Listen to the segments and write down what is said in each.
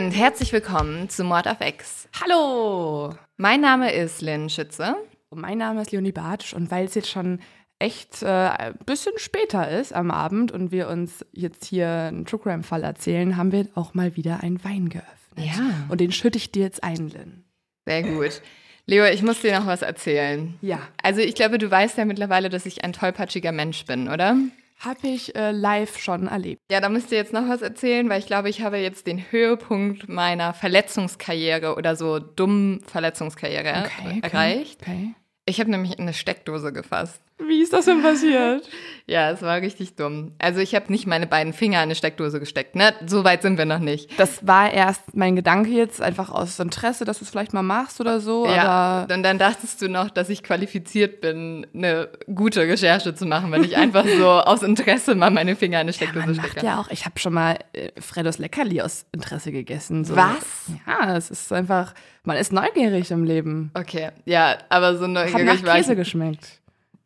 und herzlich willkommen zu Mord auf Ex. Hallo! Mein Name ist Lynn Schütze. Und mein Name ist Leonie Bartsch und weil es jetzt schon echt äh, ein bisschen später ist am Abend und wir uns jetzt hier einen True Crime Fall erzählen, haben wir auch mal wieder einen Wein geöffnet. Ja. Und den schütte ich dir jetzt ein, Lynn. Sehr gut. Leo, ich muss dir noch was erzählen. Ja. Also ich glaube, du weißt ja mittlerweile, dass ich ein tollpatschiger Mensch bin, oder? Habe ich äh, live schon erlebt. Ja, da musst du jetzt noch was erzählen, weil ich glaube, ich habe jetzt den Höhepunkt meiner Verletzungskarriere oder so dummen Verletzungskarriere erreicht. Okay. Ich habe nämlich in eine Steckdose gefasst. Wie ist das denn passiert? Ja, es war richtig dumm. Also ich habe nicht meine beiden Finger in eine Steckdose gesteckt. Ne? So weit sind wir noch nicht. Das war erst mein Gedanke jetzt, einfach aus Interesse, dass du es vielleicht mal machst oder so. Ja, und dann dachtest du noch, dass ich qualifiziert bin, eine gute Recherche zu machen, wenn ich einfach so aus Interesse mal meine Finger in eine Steckdose man stecke. macht ja auch, ich habe schon mal äh, Freddos Leckerli aus Interesse gegessen. So. Was? Ja, es ist einfach, man ist neugierig im Leben. Okay, ja, aber so Hat neugierig nach war ich. Käse geschmeckt.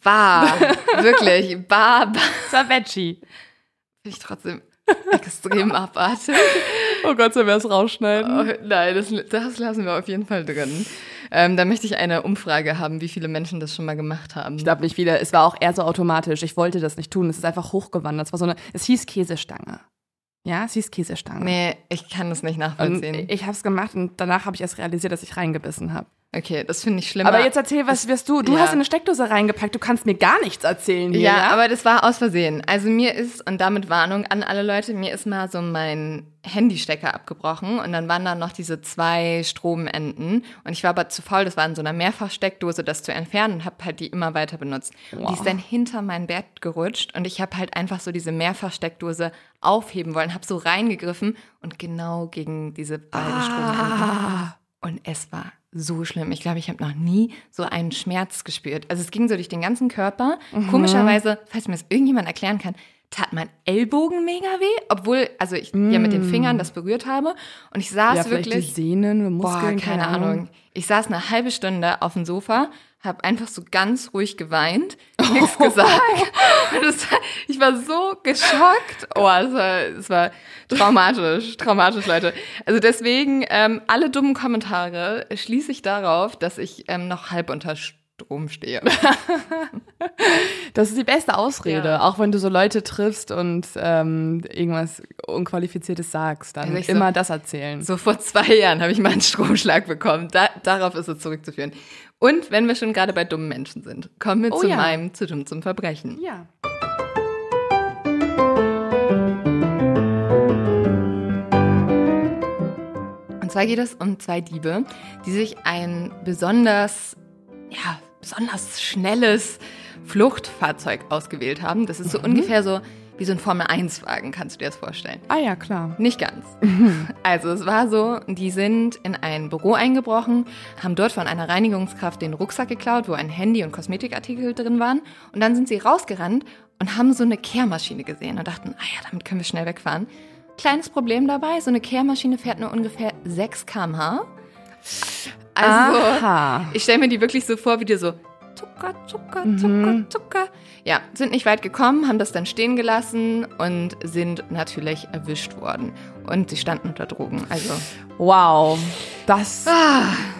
Bar, wirklich, bar, bar. Das war Veggie. Bin ich trotzdem extrem abartig. Oh Gott, sollen wir es rausschneiden? Oh, nein, das, das lassen wir auf jeden Fall drin. Ähm, da möchte ich eine Umfrage haben, wie viele Menschen das schon mal gemacht haben. Ich glaube nicht wieder. Es war auch eher so automatisch. Ich wollte das nicht tun. Es ist einfach hochgewandert. Es war so eine, es hieß Käsestange. Ja, es hieß Käsestange. Nee, ich kann das nicht und nachvollziehen. ich habe es gemacht und danach habe ich erst realisiert, dass ich reingebissen habe. Okay, das finde ich schlimmer. Aber jetzt erzähl, was wirst du? Du Ja. hast in eine Steckdose reingepackt. Du kannst mir gar nichts erzählen hier. Ja, Ja, aber das war aus Versehen. Also mir ist, und damit Warnung an alle Leute, mir ist mal so mein Handystecker abgebrochen und dann waren da noch diese zwei Stromenden und ich war aber zu faul, das war in so einer Mehrfachsteckdose, das zu entfernen und habe halt die immer weiter benutzt. Und die ist dann hinter mein Bett gerutscht und ich habe halt einfach so diese Mehrfachsteckdose aufheben wollen, habe so reingegriffen und genau gegen diese beiden Stromenden. Ah. Und es war so schlimm. Ich glaube, ich habe noch nie so einen Schmerz gespürt. Also es ging so durch den ganzen Körper. Mhm. Komischerweise, falls mir das irgendjemand erklären kann, tat mein Ellbogen mega weh, obwohl, also ich ja mit den Fingern das berührt habe. Und ich saß Mm. ja, vielleicht die wirklich, Sehnen, boah, Muskeln, keine Ahnung. Ich saß eine halbe Stunde auf dem Sofa, habe einfach so ganz ruhig geweint, nichts gesagt. Und es, ich war so geschockt. Oh, es war, es war traumatisch, traumatisch, Leute. Also deswegen, ähm, alle dummen Kommentare schließe ich darauf, dass ich ähm, noch halb unter Strom stehe. Das ist die beste Ausrede, Ja. auch wenn du so Leute triffst und ähm, irgendwas Unqualifiziertes sagst, dann Also ich so- immer das erzählen. So vor zwei Jahren habe ich mal einen Stromschlag bekommen. Da, darauf ist es zurückzuführen. Und wenn wir schon gerade bei dummen Menschen sind, kommen wir Oh zu ja. meinem zu dumm zum Verbrechen. Ja. Und zwar geht es um zwei Diebe, die sich ein besonders, ja, besonders schnelles Fluchtfahrzeug ausgewählt haben. Das ist so ungefähr so wie so ein Formel-1-Wagen, kannst du dir das vorstellen. Ah ja, klar. Nicht ganz. Also es war so, die sind in ein Büro eingebrochen, haben dort von einer Reinigungskraft den Rucksack geklaut, wo ein Handy und Kosmetikartikel drin waren. Und dann sind sie rausgerannt und haben so eine Kehrmaschine gesehen und dachten, ah ja, damit können wir schnell wegfahren. Kleines Problem dabei, so eine Kehrmaschine fährt nur ungefähr 6 km/h. Also, Aha. ich stelle mir die wirklich so vor, wie die so Zucker, Zucker, Zucker, Zucker. Ja, sind nicht weit gekommen, haben das dann stehen gelassen und sind natürlich erwischt worden. Und sie standen unter Drogen. Also, Wow. Das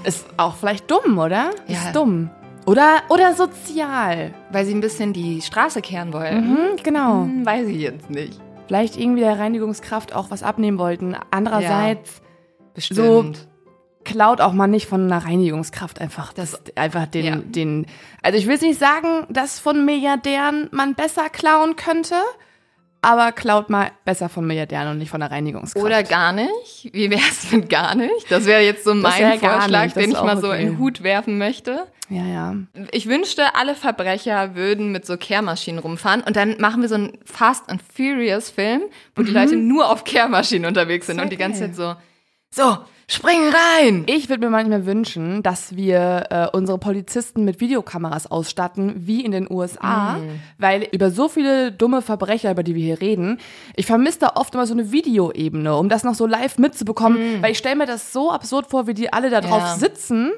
ist auch vielleicht dumm, oder? Ah. Ja. Ist dumm. Oder, oder sozial. weil sie ein bisschen die Straße kehren wollten. Mhm, genau. Hm, weiß ich jetzt nicht. Vielleicht irgendwie der Reinigungskraft auch was abnehmen wollten. Andererseits Bestimmt. Klaut auch mal nicht von einer Reinigungskraft einfach das einfach den Ja. den also ich will nicht sagen, dass von Milliardären man besser klauen könnte, aber klaut mal besser von Milliardären und nicht von der Reinigungskraft. Oder gar nicht. Wie wäre es mit gar nicht? Das wäre jetzt so mein Vorschlag, den ich mal so okay. in den Hut werfen möchte. ja, ja. Ich wünschte, alle Verbrecher würden mit so Kehrmaschinen rumfahren und dann machen wir so einen Fast and Furious Film, wo die Leute nur auf Kehrmaschinen unterwegs sind Sehr und die ganze geil. Zeit so, so, spring rein! Ich würde mir manchmal wünschen, dass wir äh, unsere Polizisten mit Videokameras ausstatten, wie in den USA, weil über so viele dumme Verbrecher, über die wir hier reden, ich vermisse da oft immer so eine Videoebene, um das noch so live mitzubekommen, weil ich stelle mir das so absurd vor, wie die alle da drauf Ja. sitzen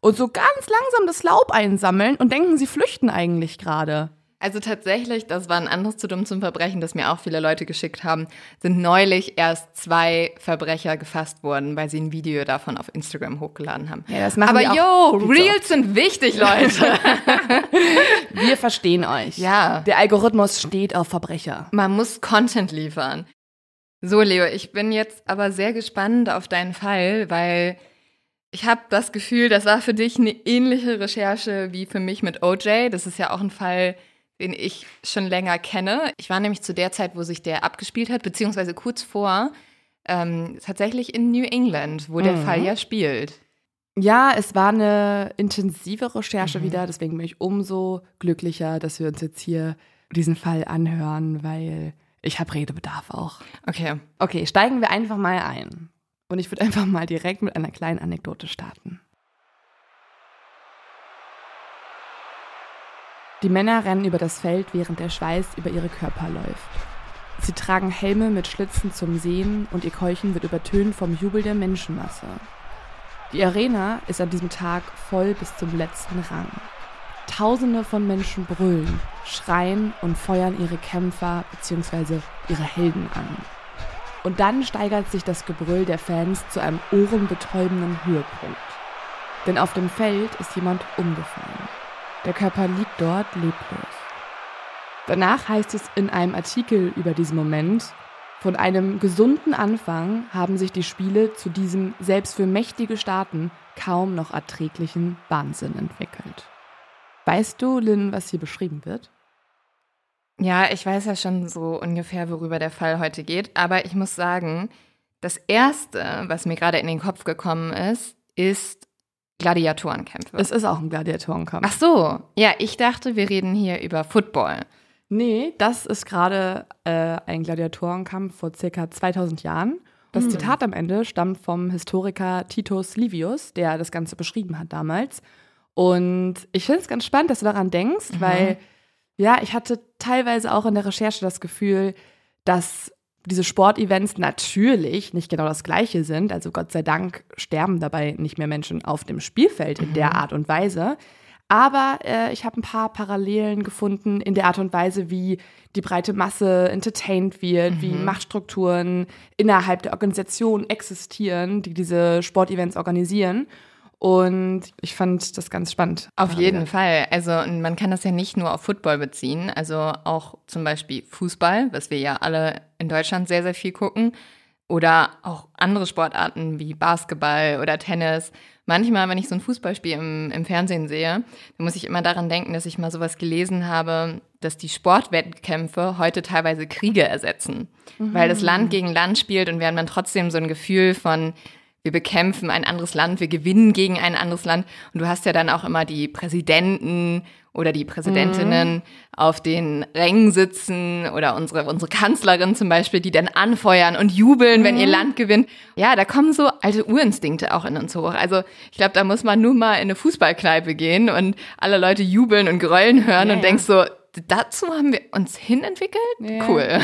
und so ganz langsam das Laub einsammeln und denken, sie flüchten eigentlich gerade. Also tatsächlich, das war ein anderes zu dumm zum Verbrechen, das mir auch viele Leute geschickt haben, sind neulich erst zwei Verbrecher gefasst worden, weil sie ein Video davon auf Instagram hochgeladen haben. Ja, das machen Aber yo, Reels sind wichtig, Leute. Wir verstehen euch. Ja. Der Algorithmus steht auf Verbrecher. Man muss Content liefern. So, Leo, ich bin jetzt aber sehr gespannt auf deinen Fall, weil ich habe das Gefühl, das war für dich eine ähnliche Recherche wie für mich mit OJ. Das ist ja auch ein Fall, den ich schon länger kenne. Ich war nämlich zu der Zeit, wo sich der abgespielt hat, beziehungsweise kurz vor, ähm, tatsächlich in New England, wo der Mhm. Fall ja spielt. Ja, es war eine intensive Recherche wieder, deswegen bin ich umso glücklicher, dass wir uns jetzt hier diesen Fall anhören, weil ich habe Redebedarf auch. Okay. Okay, steigen wir einfach mal ein. Und ich würde einfach mal direkt mit einer kleinen Anekdote starten. Die Männer rennen über das Feld, während der Schweiß über ihre Körper läuft. Sie tragen Helme mit Schlitzen zum Sehen und ihr Keuchen wird übertönt vom Jubel der Menschenmasse. Die Arena ist an diesem Tag voll bis zum letzten Rang. Tausende von Menschen brüllen, schreien und feuern ihre Kämpfer bzw. ihre Helden an. Und dann steigert sich das Gebrüll der Fans zu einem ohrenbetäubenden Höhepunkt. Denn auf dem Feld ist jemand umgefallen. Der Körper liegt dort leblos. Danach heißt es in einem Artikel über diesen Moment, von einem gesunden Anfang haben sich die Spiele zu diesem selbst für mächtige Staaten kaum noch erträglichen Wahnsinn entwickelt. Weißt du, Lynn, was hier beschrieben wird? Ja, ich weiß ja schon so ungefähr, worüber der Fall heute geht, aber ich muss sagen, das Erste, was mir gerade in den Kopf gekommen ist, ist Gladiatorenkämpfe. Es ist auch ein Gladiatorenkampf. Ach so, ja, ich dachte, wir reden hier über Football. Nee, das ist gerade äh, ein Gladiatorenkampf vor circa 2000 Jahren. Das Zitat am Ende stammt vom Historiker Titus Livius, der das Ganze beschrieben hat damals. Und ich finde es ganz spannend, dass du daran denkst, weil ja, ich hatte teilweise auch in der Recherche das Gefühl, dass diese Sportevents natürlich nicht genau das gleiche sind. Also Gott sei Dank sterben dabei nicht mehr Menschen auf dem Spielfeld in der Art und Weise. Aber äh, ich habe ein paar Parallelen gefunden in der Art und Weise, wie die breite Masse entertained wird, wie Machtstrukturen innerhalb der Organisation existieren, die diese Sportevents organisieren. Und ich fand das ganz spannend. Auf jeden Fall. Also und man kann das ja nicht nur auf Football beziehen, also auch zum Beispiel Fußball, was wir ja alle in Deutschland sehr, sehr viel gucken, oder auch andere Sportarten wie Basketball oder Tennis. Manchmal, wenn ich so ein Fußballspiel im, im Fernsehen sehe, dann muss ich immer daran denken, dass ich mal sowas gelesen habe, dass die Sportwettkämpfe heute teilweise Kriege ersetzen, weil das Land gegen Land spielt und wir haben dann trotzdem so ein Gefühl von, wir bekämpfen ein anderes Land, wir gewinnen gegen ein anderes Land. Und du hast ja dann auch immer die Präsidenten oder die Präsidentinnen auf den Rängen sitzen oder unsere, unsere Kanzlerin zum Beispiel, die dann anfeuern und jubeln, wenn ihr Land gewinnt. Ja, da kommen so alte Urinstinkte auch in uns hoch. Also ich glaube, da muss man nur mal in eine Fußballkneipe gehen und alle Leute jubeln und grollen hören Ja, und ja. denkst so, dazu haben wir uns hinentwickelt? Ja. Cool.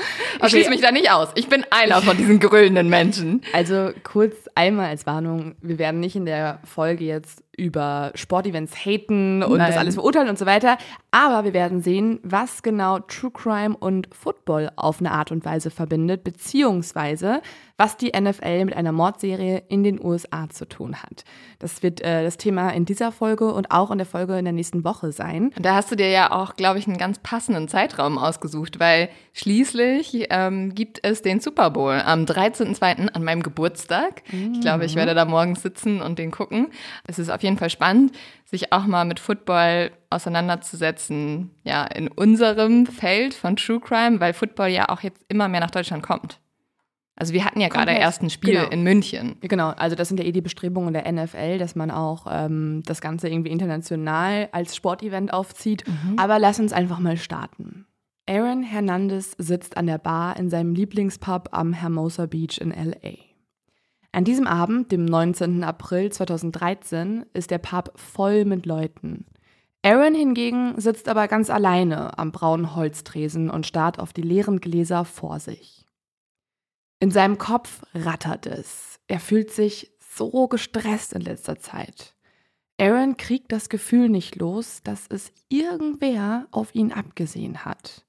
Ich Okay. schließe mich da nicht aus. Ich bin einer von diesen grüllenden Menschen. Also kurz einmal als Warnung, wir werden nicht in der Folge jetzt über Sportevents haten und Nein. das alles verurteilen und so weiter, aber wir werden sehen, was genau True Crime und Football auf eine Art und Weise verbindet, beziehungsweise was die NFL mit einer Mordserie in den USA zu tun hat. Das wird äh, das Thema in dieser Folge und auch in der Folge in der nächsten Woche sein. Und da hast du dir ja auch, glaube ich, einen ganz passenden Zeitraum ausgesucht, weil schließlich ähm, gibt es den Super Bowl am 13.02. an meinem Geburtstag. Ich glaube, ich werde da morgens sitzen und den gucken. Es ist auf jeden Fall spannend, sich auch mal mit Football auseinanderzusetzen, ja, in unserem Feld von True Crime, weil Football ja auch jetzt immer mehr nach Deutschland kommt. Also wir hatten ja gerade erst ein Spiel genau. in München. Genau, also das sind ja eh die Bestrebungen der NFL, dass man auch ähm, das Ganze irgendwie international als Sportevent aufzieht. Aber lass uns einfach mal starten. Aaron Hernandez sitzt an der Bar in seinem Lieblingspub am Hermosa Beach in LA. An diesem Abend, dem 19. April 2013, ist der Pub voll mit Leuten. Aaron hingegen sitzt aber ganz alleine am braunen Holztresen und starrt auf die leeren Gläser vor sich. In seinem Kopf rattert es. Er fühlt sich so gestresst in letzter Zeit. Aaron kriegt das Gefühl nicht los, dass es irgendwer auf ihn abgesehen hat.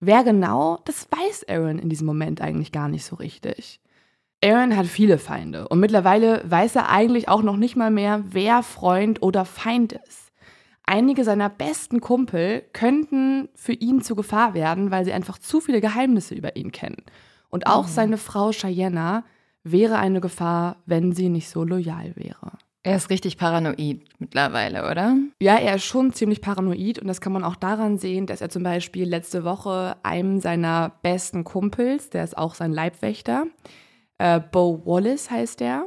Wer genau, das weiß Aaron in diesem Moment eigentlich gar nicht so richtig. Aaron hat viele Feinde und mittlerweile weiß er eigentlich auch noch nicht mal mehr, wer Freund oder Feind ist. Einige seiner besten Kumpel könnten für ihn zu Gefahr werden, weil sie einfach zu viele Geheimnisse über ihn kennen. Und auch mhm. seine Frau Cheyenne wäre eine Gefahr, wenn sie nicht so loyal wäre. Er ist richtig paranoid mittlerweile, oder? Ja, er ist schon ziemlich paranoid und das kann man auch daran sehen, dass er zum Beispiel letzte Woche einem seiner besten Kumpels, der ist auch sein Leibwächter, äh, Bo Wallace heißt der,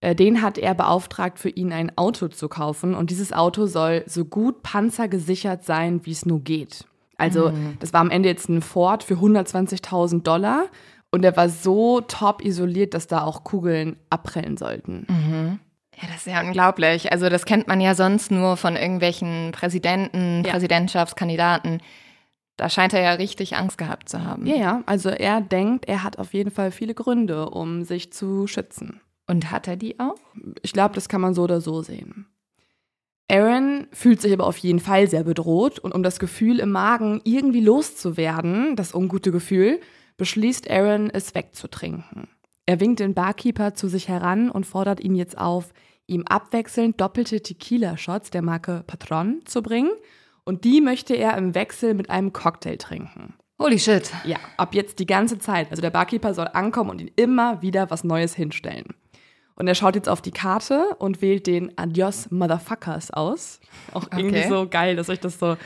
äh, den hat er beauftragt, für ihn ein Auto zu kaufen und dieses Auto soll so gut panzergesichert sein, wie es nur geht. Also mhm. das war am Ende jetzt ein Ford für 120.000 Dollar und er war so top isoliert, dass da auch Kugeln abprellen sollten. Mhm. Ja, das ist ja unglaublich. Also das kennt man ja sonst nur von irgendwelchen Präsidenten, ja. Präsidentschaftskandidaten. Da scheint er ja richtig Angst gehabt zu haben. Ja, ja. Also er denkt, er hat auf jeden Fall viele Gründe, um sich zu schützen. Und hat er die auch? Ich glaube, das kann man so oder so sehen. Aaron fühlt sich aber auf jeden Fall sehr bedroht und um das Gefühl im Magen irgendwie loszuwerden, das ungute Gefühl, beschließt Aaron, es wegzutrinken. Er winkt den Barkeeper zu sich heran und fordert ihn jetzt auf, ihm abwechselnd doppelte Tequila-Shots der Marke Patron zu bringen. Und die möchte er im Wechsel mit einem Cocktail trinken. Holy shit. Ja, ab jetzt die ganze Zeit. Also der Barkeeper soll ankommen und ihn immer wieder was Neues hinstellen. Und er schaut jetzt auf die Karte und wählt den Adios Motherfuckers aus. Auch irgendwie okay. so geil, dass euch das so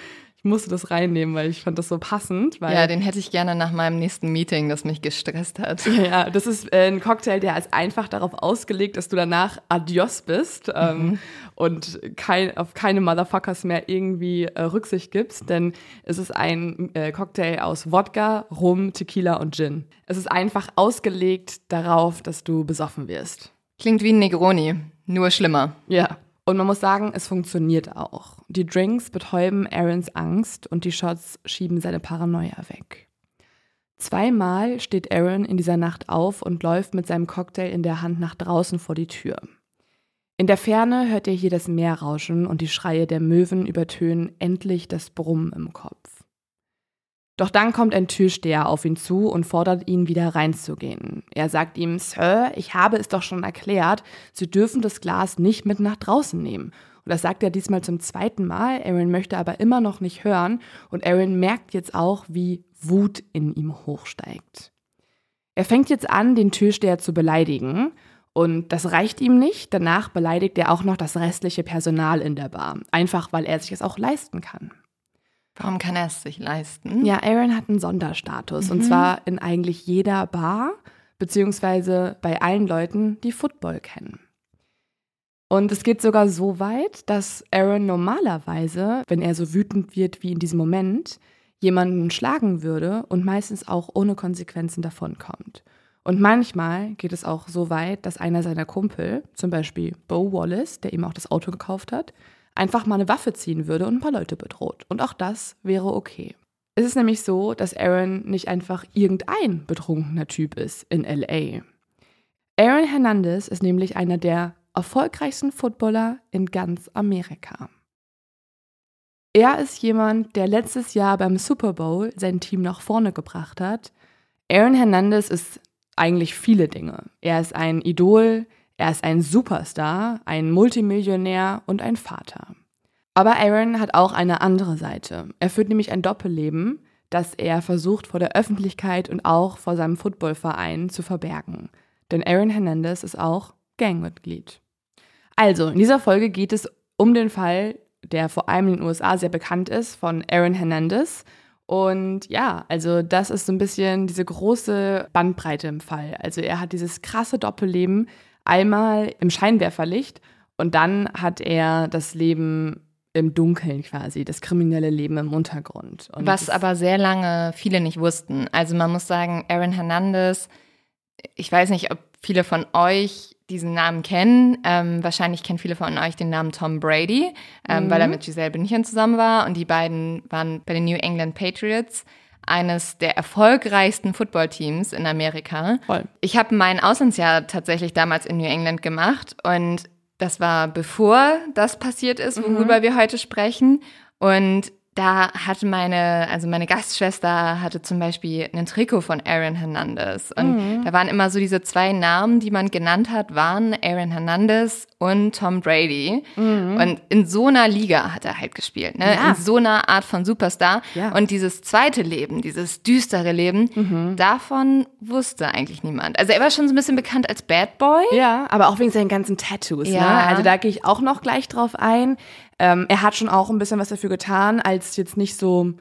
ich musste das reinnehmen, weil ich fand das so passend. ja, den hätte ich gerne nach meinem nächsten Meeting, das mich gestresst hat. Ja, das ist äh, ein Cocktail, der ist einfach darauf ausgelegt, dass du danach Adios bist ähm, mhm. und kein, auf keine Motherfuckers mehr irgendwie äh, Rücksicht gibst, denn es ist ein äh, Cocktail aus Wodka, Rum, Tequila und Gin. Es ist einfach ausgelegt darauf, dass du besoffen wirst. Klingt wie ein Negroni, nur schlimmer. Ja. Und man muss sagen, es funktioniert auch. Die Drinks betäuben Aarons Angst und die Shots schieben seine Paranoia weg. Zweimal steht Aaron in dieser Nacht auf und läuft mit seinem Cocktail in der Hand nach draußen vor die Tür. In der Ferne hört er hier das Meer rauschen und die Schreie der Möwen übertönen endlich das Brummen im Kopf. Doch dann kommt ein Türsteher auf ihn zu und fordert ihn, wieder reinzugehen. Er sagt ihm, Sir, ich habe es doch schon erklärt, Sie dürfen das Glas nicht mit nach draußen nehmen. Und das sagt er diesmal zum zweiten Mal. Aaron möchte aber immer noch nicht hören und Aaron merkt jetzt auch, wie Wut in ihm hochsteigt. Er fängt jetzt an, den Türsteher zu beleidigen und das reicht ihm nicht. Danach beleidigt er auch noch das restliche Personal in der Bar, einfach weil er sich es auch leisten kann. Warum kann er es sich leisten? Ja, Aaron hat einen Sonderstatus. Mhm. Und zwar in eigentlich jeder Bar, beziehungsweise bei allen Leuten, die Football kennen. Und es geht sogar so weit, dass Aaron normalerweise, wenn er so wütend wird wie in diesem Moment, jemanden schlagen würde und meistens auch ohne Konsequenzen davonkommt. Und manchmal geht es auch so weit, dass einer seiner Kumpel, zum Beispiel Bo Wallace, der ihm auch das Auto gekauft hat, einfach mal eine Waffe ziehen würde und ein paar Leute bedroht. Und auch das wäre okay. Es ist nämlich so, dass Aaron nicht einfach irgendein betrunkener Typ ist in LA. Aaron Hernandez ist nämlich einer der erfolgreichsten Footballer in ganz Amerika. Er ist jemand, der letztes Jahr beim Super Bowl sein Team nach vorne gebracht hat. Aaron Hernandez ist eigentlich viele Dinge. Er ist ein Idol, er ist ein Superstar, ein Multimillionär und ein Vater. Aber Aaron hat auch eine andere Seite. Er führt nämlich ein Doppelleben, das er versucht vor der Öffentlichkeit und auch vor seinem Footballverein zu verbergen. Denn Aaron Hernandez ist auch Gangmitglied. Also, in dieser Folge geht es um den Fall, der vor allem in den USA sehr bekannt ist, von Aaron Hernandez. Und ja, also das ist so ein bisschen diese große Bandbreite im Fall. Also er hat dieses krasse Doppelleben, Einmal im Scheinwerferlicht und dann hat er das Leben im Dunkeln quasi, das kriminelle Leben im Untergrund. Und Was aber sehr lange viele nicht wussten. Also man muss sagen, Aaron Hernandez, ich weiß nicht, ob viele von euch diesen Namen kennen. Ähm, wahrscheinlich kennen viele von euch den Namen Tom Brady, ähm, mhm. weil er mit Giselle Bündchen zusammen war. Und die beiden waren bei den New England Patriots eines der erfolgreichsten Footballteams in Amerika. Voll. Ich habe mein Auslandsjahr tatsächlich damals in New England gemacht und das war bevor das passiert ist, worüber mhm. wir heute sprechen. Und da hatte meine, also meine Gastschwester hatte zum Beispiel einen Trikot von Aaron Hernandez. Und mhm. da waren immer so diese zwei Namen, die man genannt hat, waren Aaron Hernandez und Tom Brady. Mhm. Und in so einer Liga hat er halt gespielt, ne? Ja. In so einer Art von Superstar. Ja. Und dieses zweite Leben, dieses düstere Leben, mhm. davon wusste eigentlich niemand. Also er war schon so ein bisschen bekannt als Bad Boy. Ja, aber auch wegen seinen ganzen Tattoos. Ne? Ja. Ne? Also da gehe ich auch noch gleich drauf ein. Ähm, er hat schon auch ein bisschen was dafür getan, als jetzt nicht so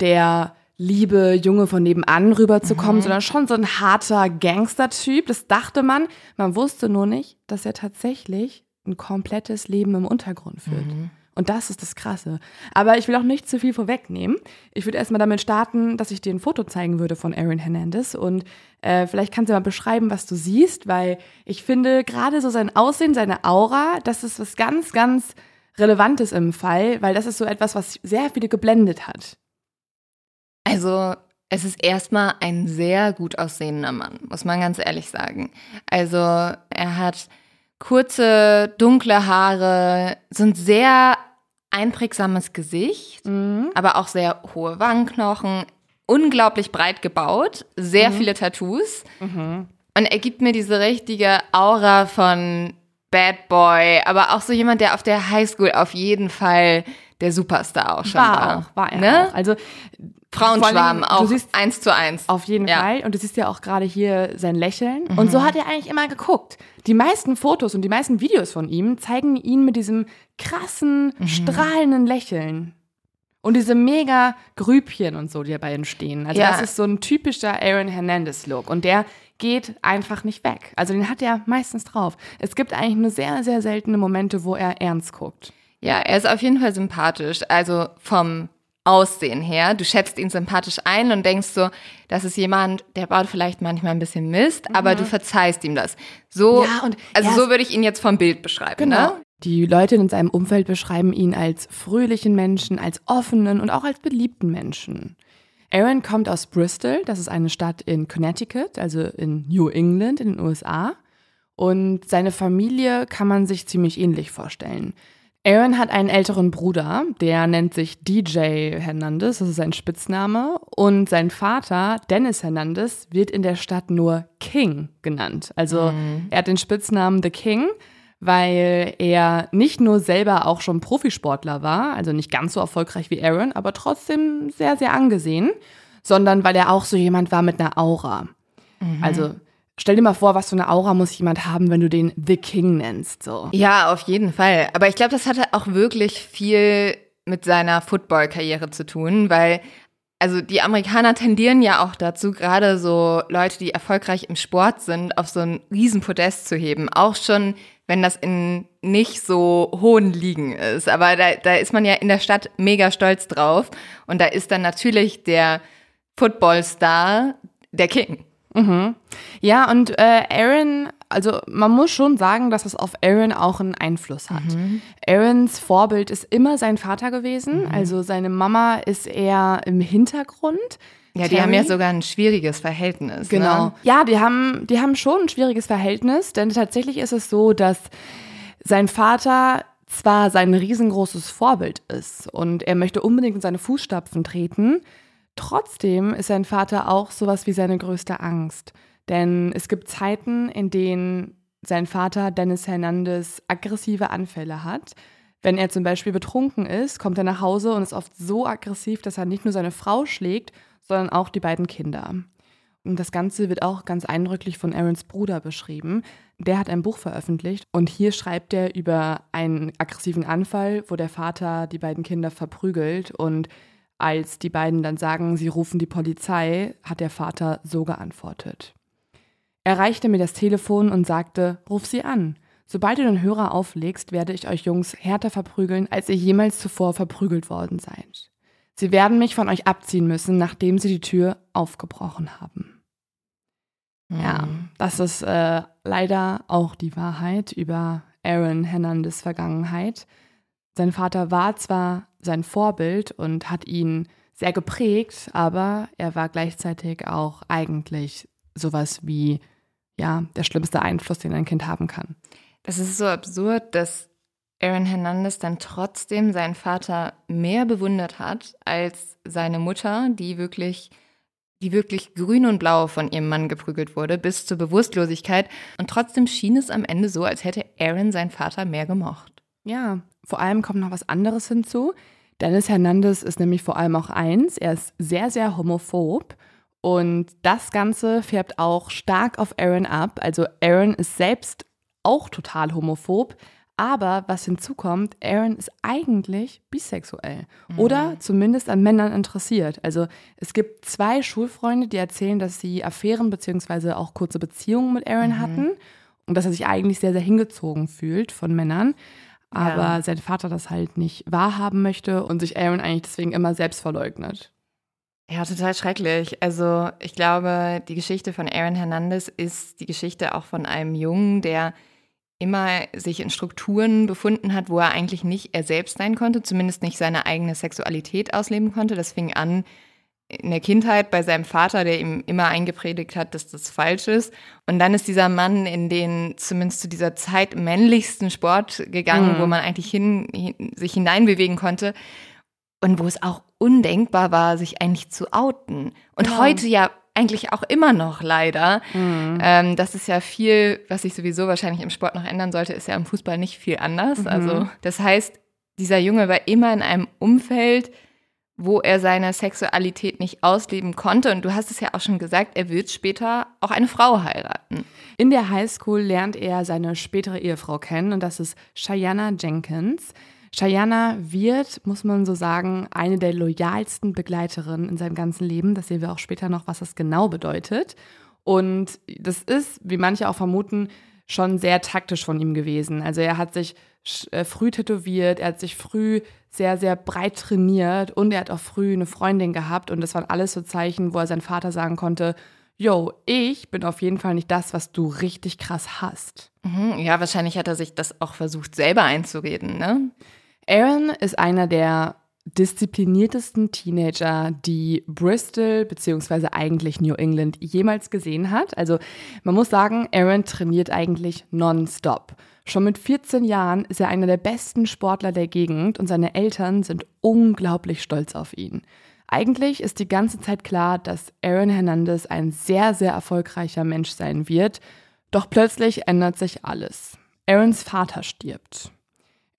der liebe Junge von nebenan rüberzukommen, mhm. sondern schon so ein harter Gangster-Typ. Das dachte man. Man wusste nur nicht, dass er tatsächlich ein komplettes Leben im Untergrund führt. Mhm. Und das ist das Krasse. Aber ich will auch nicht zu viel vorwegnehmen. Ich würde erstmal damit starten, dass ich dir ein Foto zeigen würde von Aaron Hernandez. Und äh, vielleicht kannst du mal beschreiben, was du siehst, weil ich finde gerade so sein Aussehen, seine Aura, das ist was ganz, ganz Relevantes im Fall, weil das ist so etwas, was sehr viele geblendet hat. Also es ist erstmal ein sehr gut aussehender Mann, muss man ganz ehrlich sagen. Also er hat kurze, dunkle Haare, so ein sehr einprägsames Gesicht, mhm. aber auch sehr hohe Wangenknochen, unglaublich breit gebaut, sehr mhm. viele Tattoos. Mhm. Und er gibt mir diese richtige Aura von Bad Boy, aber auch so jemand, der auf der Highschool auf jeden Fall der Superstar auch schon war. War, auch, war er ne? auch. Also Frauenschwarm auch siehst, eins zu eins. Auf jeden ja. Fall. Und du siehst ja auch gerade hier sein Lächeln. Mhm. Und so hat er eigentlich immer geguckt. Die meisten Fotos und die meisten Videos von ihm zeigen ihn mit diesem krassen, mhm. strahlenden Lächeln. Und diese mega Grübchen und so, die dabei entstehen. Also ja. das ist so ein typischer Aaron Hernandez-Look. Und der geht einfach nicht weg. Also den hat er meistens drauf. Es gibt eigentlich nur sehr, sehr seltene Momente, wo er ernst guckt. Ja, er ist auf jeden Fall sympathisch. Also vom Aussehen her. Du schätzt ihn sympathisch ein und denkst so, das ist jemand, der baut vielleicht manchmal ein bisschen Mist, mhm. aber du verzeihst ihm das. So, ja, und also so würde ich ihn jetzt vom Bild beschreiben. Ne? Genau. Ne? Die Leute in seinem Umfeld beschreiben ihn als fröhlichen Menschen, als offenen und auch als beliebten Menschen. Aaron kommt aus Bristol, das ist eine Stadt in Connecticut, also in New England in den USA. Und seine Familie kann man sich ziemlich ähnlich vorstellen. Aaron hat einen älteren Bruder, der nennt sich DJ Hernandez, das ist sein Spitzname. Und sein Vater, Dennis Hernandez, wird in der Stadt nur King genannt. Also mhm. er hat den Spitznamen The King weil er nicht nur selber auch schon Profisportler war, also nicht ganz so erfolgreich wie Aaron, aber trotzdem sehr, sehr angesehen, sondern weil er auch so jemand war mit einer Aura. Mhm. Also stell dir mal vor, was für eine Aura muss jemand haben, wenn du den The King nennst. So. Ja, auf jeden Fall. Aber ich glaube, das hatte auch wirklich viel mit seiner Football-Karriere zu tun, weil also die Amerikaner tendieren ja auch dazu, gerade so Leute, die erfolgreich im Sport sind, auf so ein Riesenpodest zu heben. Auch schon wenn das in nicht so hohen Ligen ist. Aber da, da ist man ja in der Stadt mega stolz drauf. Und da ist dann natürlich der Footballstar der King. Mhm. Ja, und äh, Aaron, also man muss schon sagen, dass es auf Aaron auch einen Einfluss hat. Mhm. Aarons Vorbild ist immer sein Vater gewesen. Mhm. Also seine Mama ist eher im Hintergrund. Ja, die Terry. haben ja sogar ein schwieriges Verhältnis. Ne? Genau. Ne? Ja, die haben, die haben schon ein schwieriges Verhältnis, denn tatsächlich ist es so, dass sein Vater zwar sein riesengroßes Vorbild ist und er möchte unbedingt in seine Fußstapfen treten, trotzdem ist sein Vater auch sowas wie seine größte Angst. Denn es gibt Zeiten, in denen sein Vater Dennis Hernandez aggressive Anfälle hat. Wenn er zum Beispiel betrunken ist, kommt er nach Hause und ist oft so aggressiv, dass er nicht nur seine Frau schlägt, sondern auch die beiden Kinder. Und das Ganze wird auch ganz eindrücklich von Aarons Bruder beschrieben. Der hat ein Buch veröffentlicht und hier schreibt er über einen aggressiven Anfall, wo der Vater die beiden Kinder verprügelt und als die beiden dann sagen, sie rufen die Polizei, hat der Vater so geantwortet. Er reichte mir das Telefon und sagte, ruf sie an. Sobald du den Hörer auflegst, werde ich euch Jungs härter verprügeln, als ihr jemals zuvor verprügelt worden seid. Sie werden mich von euch abziehen müssen, nachdem sie die Tür aufgebrochen haben. Mhm. Ja, das ist äh, leider auch die Wahrheit über Aaron Hernandez Vergangenheit. Sein Vater war zwar sein Vorbild und hat ihn sehr geprägt, aber er war gleichzeitig auch eigentlich sowas wie ja, der schlimmste Einfluss, den ein Kind haben kann. Es ist so absurd, dass Aaron Hernandez dann trotzdem seinen Vater mehr bewundert hat als seine Mutter, die wirklich, die wirklich grün und blau von ihrem Mann geprügelt wurde, bis zur Bewusstlosigkeit. Und trotzdem schien es am Ende so, als hätte Aaron seinen Vater mehr gemocht. Ja, vor allem kommt noch was anderes hinzu. Dennis Hernandez ist nämlich vor allem auch eins, er ist sehr, sehr homophob. Und das Ganze färbt auch stark auf Aaron ab. Also Aaron ist selbst auch total homophob. Aber was hinzukommt, Aaron ist eigentlich bisexuell mhm. oder zumindest an Männern interessiert. Also es gibt zwei Schulfreunde, die erzählen, dass sie Affären bzw. auch kurze Beziehungen mit Aaron mhm. hatten und dass er sich eigentlich sehr, sehr hingezogen fühlt von Männern. Aber ja. sein Vater das halt nicht wahrhaben möchte und sich Aaron eigentlich deswegen immer selbst verleugnet. Ja, total schrecklich. Also ich glaube, die Geschichte von Aaron Hernandez ist die Geschichte auch von einem Jungen, der immer sich in Strukturen befunden hat, wo er eigentlich nicht er selbst sein konnte, zumindest nicht seine eigene Sexualität ausleben konnte. Das fing an in der Kindheit bei seinem Vater, der ihm immer eingepredigt hat, dass das falsch ist. Und dann ist dieser Mann in den zumindest zu dieser Zeit männlichsten Sport gegangen, mhm. wo man eigentlich hin, hin, sich hineinbewegen konnte und wo es auch undenkbar war, sich eigentlich zu outen. Und ja. heute ja eigentlich auch immer noch leider. Mhm. Ähm, das ist ja viel, was sich sowieso wahrscheinlich im Sport noch ändern sollte, ist ja im Fußball nicht viel anders. Mhm. Also das heißt, dieser Junge war immer in einem Umfeld, wo er seine Sexualität nicht ausleben konnte. Und du hast es ja auch schon gesagt, er wird später auch eine Frau heiraten. In der Highschool lernt er seine spätere Ehefrau kennen und das ist Cheyenne Jenkins. Cheyenne wird, muss man so sagen, eine der loyalsten Begleiterinnen in seinem ganzen Leben. Das sehen wir auch später noch, was das genau bedeutet. Und das ist, wie manche auch vermuten, schon sehr taktisch von ihm gewesen. Also er hat sich äh, früh tätowiert, er hat sich früh sehr, sehr breit trainiert und er hat auch früh eine Freundin gehabt. Und das waren alles so Zeichen, wo er seinem Vater sagen konnte, yo, ich bin auf jeden Fall nicht das, was du richtig krass hast. Mhm, ja, wahrscheinlich hat er sich das auch versucht, selber einzureden, ne? Aaron ist einer der diszipliniertesten Teenager, die Bristol bzw. eigentlich New England jemals gesehen hat. Also man muss sagen, Aaron trainiert eigentlich nonstop. Schon mit 14 Jahren ist er einer der besten Sportler der Gegend und seine Eltern sind unglaublich stolz auf ihn. Eigentlich ist die ganze Zeit klar, dass Aaron Hernandez ein sehr, sehr erfolgreicher Mensch sein wird. Doch plötzlich ändert sich alles. Aarons Vater stirbt.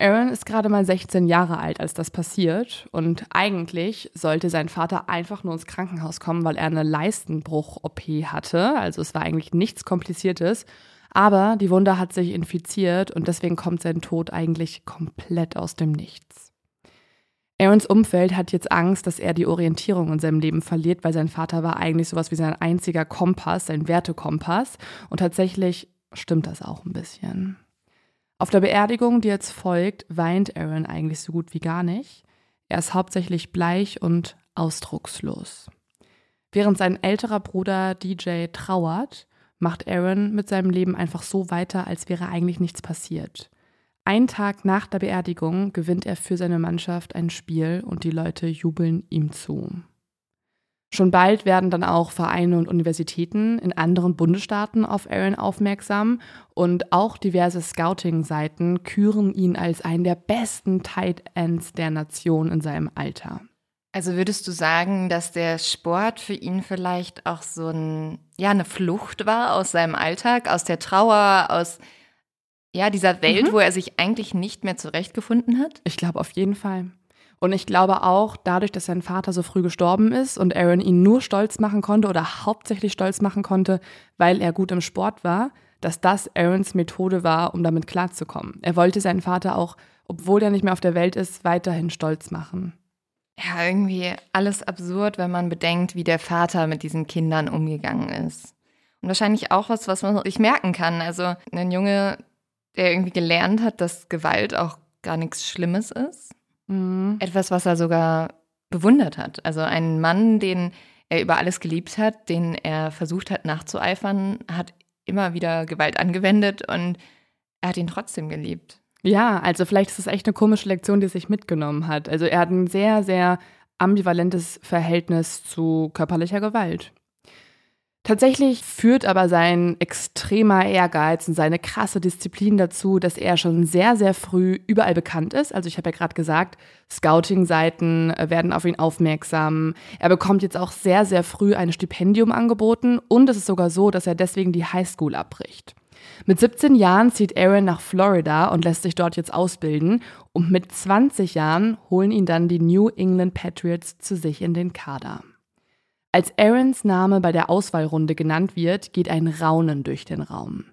Aaron ist gerade mal 16 Jahre alt, als das passiert. Und eigentlich sollte sein Vater einfach nur ins Krankenhaus kommen, weil er eine Leistenbruch-OP hatte. Also es war eigentlich nichts Kompliziertes. Aber die Wunde hat sich infiziert und deswegen kommt sein Tod eigentlich komplett aus dem Nichts. Aarons Umfeld hat jetzt Angst, dass er die Orientierung in seinem Leben verliert, weil sein Vater war eigentlich sowas wie sein einziger Kompass, sein Wertekompass. Und tatsächlich stimmt das auch ein bisschen. Auf der Beerdigung, die jetzt folgt, weint Aaron eigentlich so gut wie gar nicht. Er ist hauptsächlich bleich und ausdruckslos. Während sein älterer Bruder DJ trauert, macht Aaron mit seinem Leben einfach so weiter, als wäre eigentlich nichts passiert. Einen Tag nach der Beerdigung gewinnt er für seine Mannschaft ein Spiel und die Leute jubeln ihm zu. Schon bald werden dann auch Vereine und Universitäten in anderen Bundesstaaten auf Aaron aufmerksam und auch diverse Scouting-Seiten küren ihn als einen der besten Tight Ends der Nation in seinem Alter. Also würdest du sagen, dass der Sport für ihn vielleicht auch so ein, ja, eine Flucht war aus seinem Alltag, aus der Trauer, aus ja, dieser Welt, mhm. wo er sich eigentlich nicht mehr zurechtgefunden hat? Ich glaube auf jeden Fall. Und ich glaube auch, dadurch, dass sein Vater so früh gestorben ist und Aaron ihn nur stolz machen konnte oder hauptsächlich stolz machen konnte, weil er gut im Sport war, dass das Aarons Methode war, um damit klarzukommen. Er wollte seinen Vater auch, obwohl er nicht mehr auf der Welt ist, weiterhin stolz machen. Ja, irgendwie alles absurd, wenn man bedenkt, wie der Vater mit diesen Kindern umgegangen ist. Und wahrscheinlich auch was, was man sich merken kann. Also ein Junge, der irgendwie gelernt hat, dass Gewalt auch gar nichts Schlimmes ist Mhm. Etwas, was er sogar bewundert hat. Also ein Mann, den er über alles geliebt hat, den er versucht hat nachzueifern, hat immer wieder Gewalt angewendet und er hat ihn trotzdem geliebt. Ja, also vielleicht ist es echt eine komische Lektion, die sich mitgenommen hat. Also er hat ein sehr, sehr ambivalentes Verhältnis zu körperlicher Gewalt. Tatsächlich führt aber sein extremer Ehrgeiz und seine krasse Disziplin dazu, dass er schon sehr, sehr früh überall bekannt ist. Also ich habe ja gerade gesagt, Scouting-Seiten äh, werden auf ihn aufmerksam. Er bekommt jetzt auch sehr, sehr früh ein Stipendium angeboten und es ist sogar so, dass er deswegen die Highschool abbricht. Mit 17 Jahren zieht Aaron nach Florida und lässt sich dort jetzt ausbilden und mit 20 Jahren holen ihn dann die New England Patriots zu sich in den Kader. Als Aarons Name bei der Auswahlrunde genannt wird, geht ein Raunen durch den Raum.